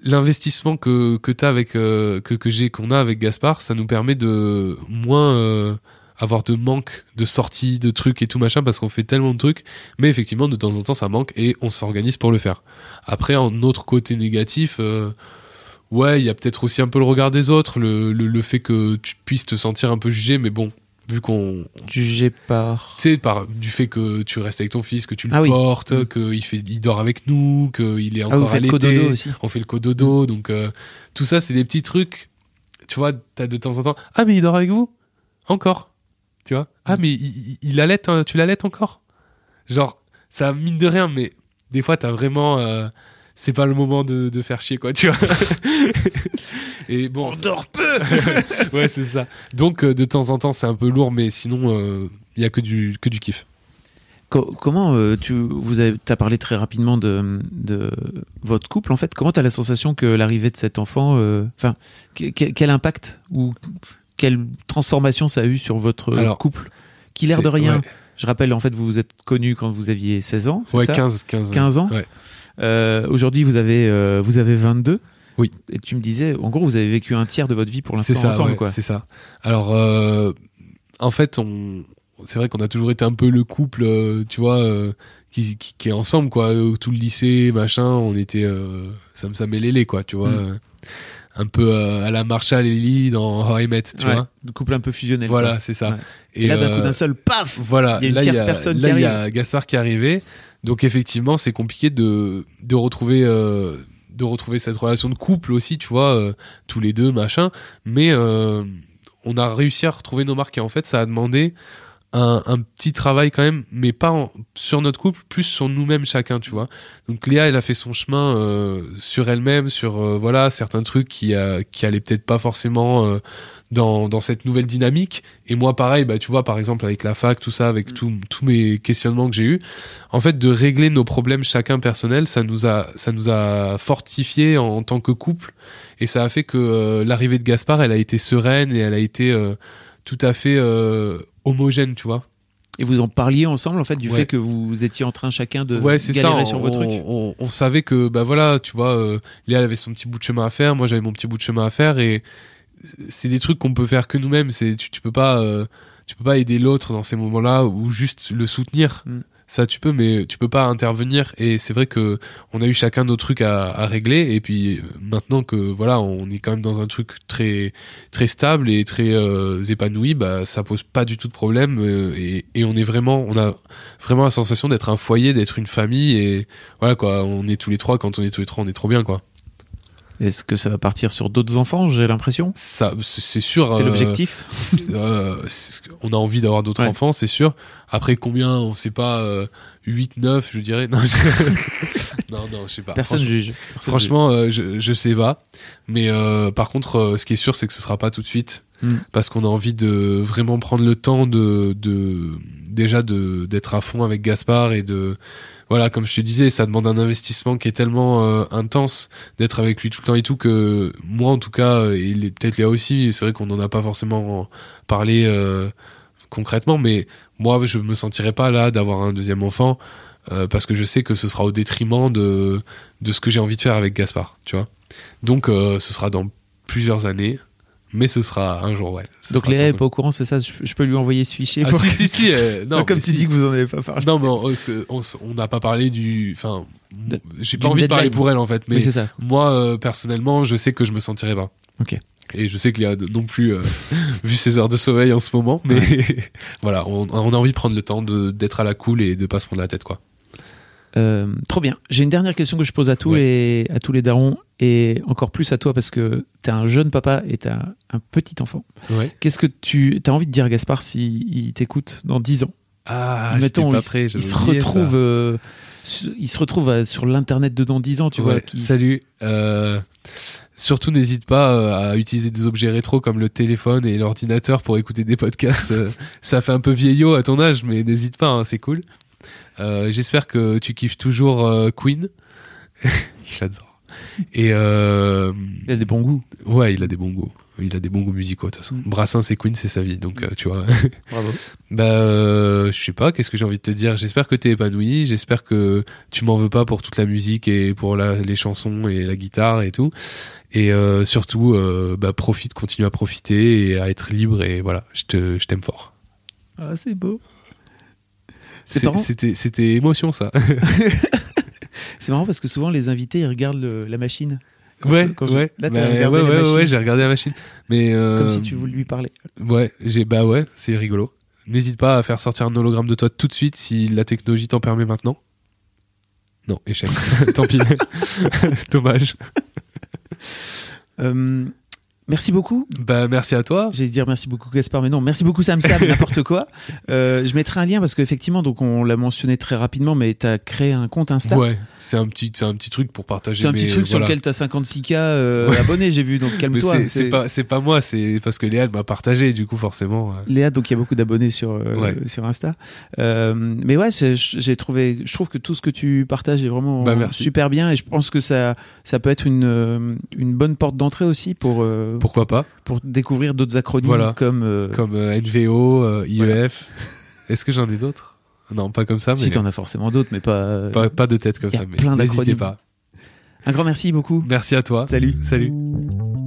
l'investissement que que avec euh, que j'ai qu'on a avec Gaspard, ça nous permet de moins euh, avoir de manque de sorties, de trucs et tout machin parce qu'on fait tellement de trucs. Mais effectivement, de temps en temps, ça manque et on s'organise pour le faire. Après, en autre côté négatif, euh, ouais, il y a peut-être aussi un peu le regard des autres, le, le fait que tu puisses te sentir un peu jugé, mais bon, vu qu'on. Jugé par. Tu sais, par, du fait que tu restes avec ton fils, que tu le Ah oui. portes, Mm. qu'il fait, il dort avec nous, qu'il est Ah, encore allaité. cododo aussi. On fait le cododo, donc euh, tout ça, c'est des petits trucs. Tu vois, t'as de temps en temps. Ah, mais il dort avec vous? Encore Tu vois Ah, mais il, allait, tu l'allaites encore? Genre, ça mine de rien, mais des fois, t'as vraiment. euh, c'est pas le moment de, de faire chier, quoi, tu vois. [laughs] Et bon. ça- dort peu [laughs] ouais, c'est ça. Donc, euh, de temps en temps, c'est un peu lourd, mais sinon, il y a que du, que du kiff. Co- comment euh, tu vous avez as parlé très rapidement de, de votre couple en fait comment tu as la sensation que l'arrivée de cet enfant euh, enfin que- que- quel impact ou quelle transformation ça a eu sur votre Alors, couple? Qui l'air de rien ouais. je rappelle en fait vous vous êtes connus quand vous aviez 16 ans c'est Ouais, ça? 15, 15, ouais. 15 ans? Ouais. Euh, aujourd'hui vous avez euh, vous avez 22 Oui. et tu me disais en gros vous avez vécu un tiers de votre vie pour l'instant ensemble ouais, quoi c'est ça. Alors, euh, en fait, on, c'est vrai qu'on a toujours été un peu le couple, tu vois, qui, qui, qui est ensemble, quoi. Tout le lycée, machin, on était, ça me ça les quoi, tu vois. Mm. euh, un peu à la Marshall et Lily dans How I Met, tu Ouais, vois. le couple un peu fusionnel Voilà, c'est ça. Ouais. et, là d'un coup d'un seul paf voilà, Il y a une là, tierce il y a, personne là, qui il y a Gaspard qui est arrivé. Donc effectivement, c'est compliqué de de retrouver euh, de retrouver cette relation de couple aussi, tu vois, euh, tous les deux, machin. Mais euh, on a réussi à retrouver nos marques et en fait, ça a demandé un, un petit travail quand même, mais pas en- sur notre couple, plus sur nous-mêmes chacun, tu vois. Donc Léa, elle a fait son chemin euh, sur elle-même, sur euh, voilà certains trucs qui a, qui allaient peut-être pas forcément euh, dans dans cette nouvelle dynamique. Et moi, pareil, bah tu vois, par exemple avec la fac, tout ça, avec Mm. tout- tous mes questionnements que j'ai eu, en fait, de régler nos problèmes chacun personnels, ça nous a ça nous a fortifié en, en tant que couple, et ça a fait que euh, l'arrivée de Gaspard, elle a été sereine et elle a été euh, tout à fait euh, homogène, tu vois. Et vous en parliez ensemble, en fait, du Ouais. fait que vous étiez en train chacun de ouais, ça. galérer On, sur vos trucs. on- on savait que, bah voilà, tu vois, euh, Léa avait son petit bout de chemin à faire, moi j'avais mon petit bout de chemin à faire, et c'est des trucs qu'on peut faire que nous-mêmes. C'est tu, tu peux pas, euh, tu peux pas aider l'autre dans ces moments-là ou juste le soutenir. Mm. Ça, tu peux, mais tu peux pas intervenir. Et c'est vrai que on a eu chacun nos trucs à, régler. Et puis euh, maintenant que voilà, on est quand même dans un truc très très stable et très euh, épanoui, bah ça pose pas du tout de problème. euh, et, et on est vraiment, on a vraiment la sensation d'être un foyer, d'être une famille. Et voilà quoi, on est tous les trois. Quand on est tous les trois, on est trop bien quoi. Est-ce que ça va partir sur d'autres enfants, j'ai l'impression? Ça, c'est sûr. C'est euh, l'objectif? euh, on a envie d'avoir d'autres Ouais. enfants, c'est sûr. Après combien, on sait pas, euh, 8, 9, je dirais. [laughs] Non, je... [laughs] non, non, je sais pas. Personne Franchement- juge. Personne Franchement, euh, je, je sais pas. Mais par contre, ce qui est sûr, c'est que ce sera pas tout de suite. Mm. Parce qu'on a envie de vraiment prendre le temps de, de déjà de d'être à fond avec Gaspard et de voilà, comme je te disais, ça demande un investissement qui est tellement euh, intense d'être avec lui tout le temps et tout que moi, en tout cas, euh, et les- peut-être Léa aussi, c'est vrai qu'on n'en a pas forcément parlé euh, concrètement, mais moi, je me sentirais pas là d'avoir un deuxième enfant parce que je sais que ce sera au détriment de de ce que j'ai envie de faire avec Gaspard, tu vois. Donc, ce sera dans plusieurs années, mais ce sera un jour, ouais. Donc Léa est pas au courant, c'est ça je, je peux lui envoyer ce fichier. Ah pour- si si si. euh, [laughs] non, Comme tu si. dis que vous en avez pas parlé. Non, mais on n'a pas parlé du. Enfin, j'ai pas envie de parler pour elle en fait, mais Oui, c'est ça. moi euh, personnellement, je sais que je me sentirais pas. Ok. Et je sais qu'il y a non plus euh, [laughs] vu ses heures de sommeil en ce moment, mais [laughs] voilà, on, on a envie de prendre le temps d'être à la cool et de pas se prendre la tête quoi. Euh, trop bien. J'ai une dernière question que je pose à tous, les, à tous les darons et encore plus à toi parce que t'es un jeune papa et t'as un petit enfant. Ouais. Qu'est-ce que tu as envie de dire à Gaspard s'il il t'écoute dans 10 ans? Ah, Mettons, pas il, prêt. il j'avais se oublié ça. retrouve, euh, il se retrouve euh, sur l'internet de dans 10 ans, tu vois. Ouais, qui- Salut. Euh, surtout, n'hésite pas euh, à utiliser des objets rétro comme le téléphone et l'ordinateur pour écouter des podcasts. Euh, ça fait un peu vieillot à ton âge, mais n'hésite pas, hein, c'est cool. Euh, J'espère que tu kiffes toujours euh, Queen. [laughs] J'adore. Et euh, Il a des bons goûts. ouais, il a des bons goûts. Il a des bons goûts musicaux de toute façon. Mm. Brassens et Queen, c'est sa vie, donc euh, tu vois. [laughs] Bravo. Bah, euh, je sais pas, qu'est-ce que j'ai envie de te dire? J'espère que t'es épanoui, j'espère que tu m'en veux pas pour toute la musique et pour la, les chansons et la guitare et tout. Et euh, surtout, euh, bah, profite, continue à profiter et à être libre et voilà, je t'aime fort. Ah, c'est beau. C'était, c'était émotion ça. [laughs] C'est marrant parce que souvent les invités ils regardent le- la machine. Quand ouais, je- quand je- ouais. Là, t'as Bah, regardé ouais, ouais, ouais, j'ai regardé la machine. Mais euh, comme si tu voulais lui parler. Ouais, j'ai bah ouais, c'est rigolo. N'hésite pas à faire sortir un hologramme de toi tout de suite si la technologie t'en permet maintenant. Non, échec. [laughs] Tant pis. [laughs] Dommage. Euh, merci beaucoup. Bah merci à toi. J'allais dire merci beaucoup Gaspard, mais non, merci beaucoup Sam Sam, [laughs] n'importe quoi. Euh, je mettrai un lien parce qu'effectivement, donc on l'a mentionné très rapidement, mais tu as créé un compte Insta. Ouais, c'est un petit, un petit truc pour partager. C'est un petit truc sur lequel tu as 56K euh, Ouais. abonnés, j'ai vu, donc calme-toi. c'est- pas, pas moi, c'est parce que Léa m'a partagé, du coup forcément. euh, Léa, donc il y a beaucoup d'abonnés sur, euh, Ouais. sur Insta. Mais ouais, j'ai trouvé, je trouve que tout ce que tu partages est vraiment Bah, super bien et je pense que ça, ça peut être une, une bonne porte d'entrée aussi pour, euh, Pourquoi pas pour découvrir d'autres acronymes Voilà. comme. euh, Comme euh, NVO, euh, IEF. Voilà. [laughs] Est-ce que j'en ai d'autres? Non, pas comme ça, mais Si t'en as forcément d'autres, mais pas. pas, pas de tête comme y a ça. Mais plein n'hésitez d'acronymes. pas. Un grand merci beaucoup. Merci à toi. Salut. Salut.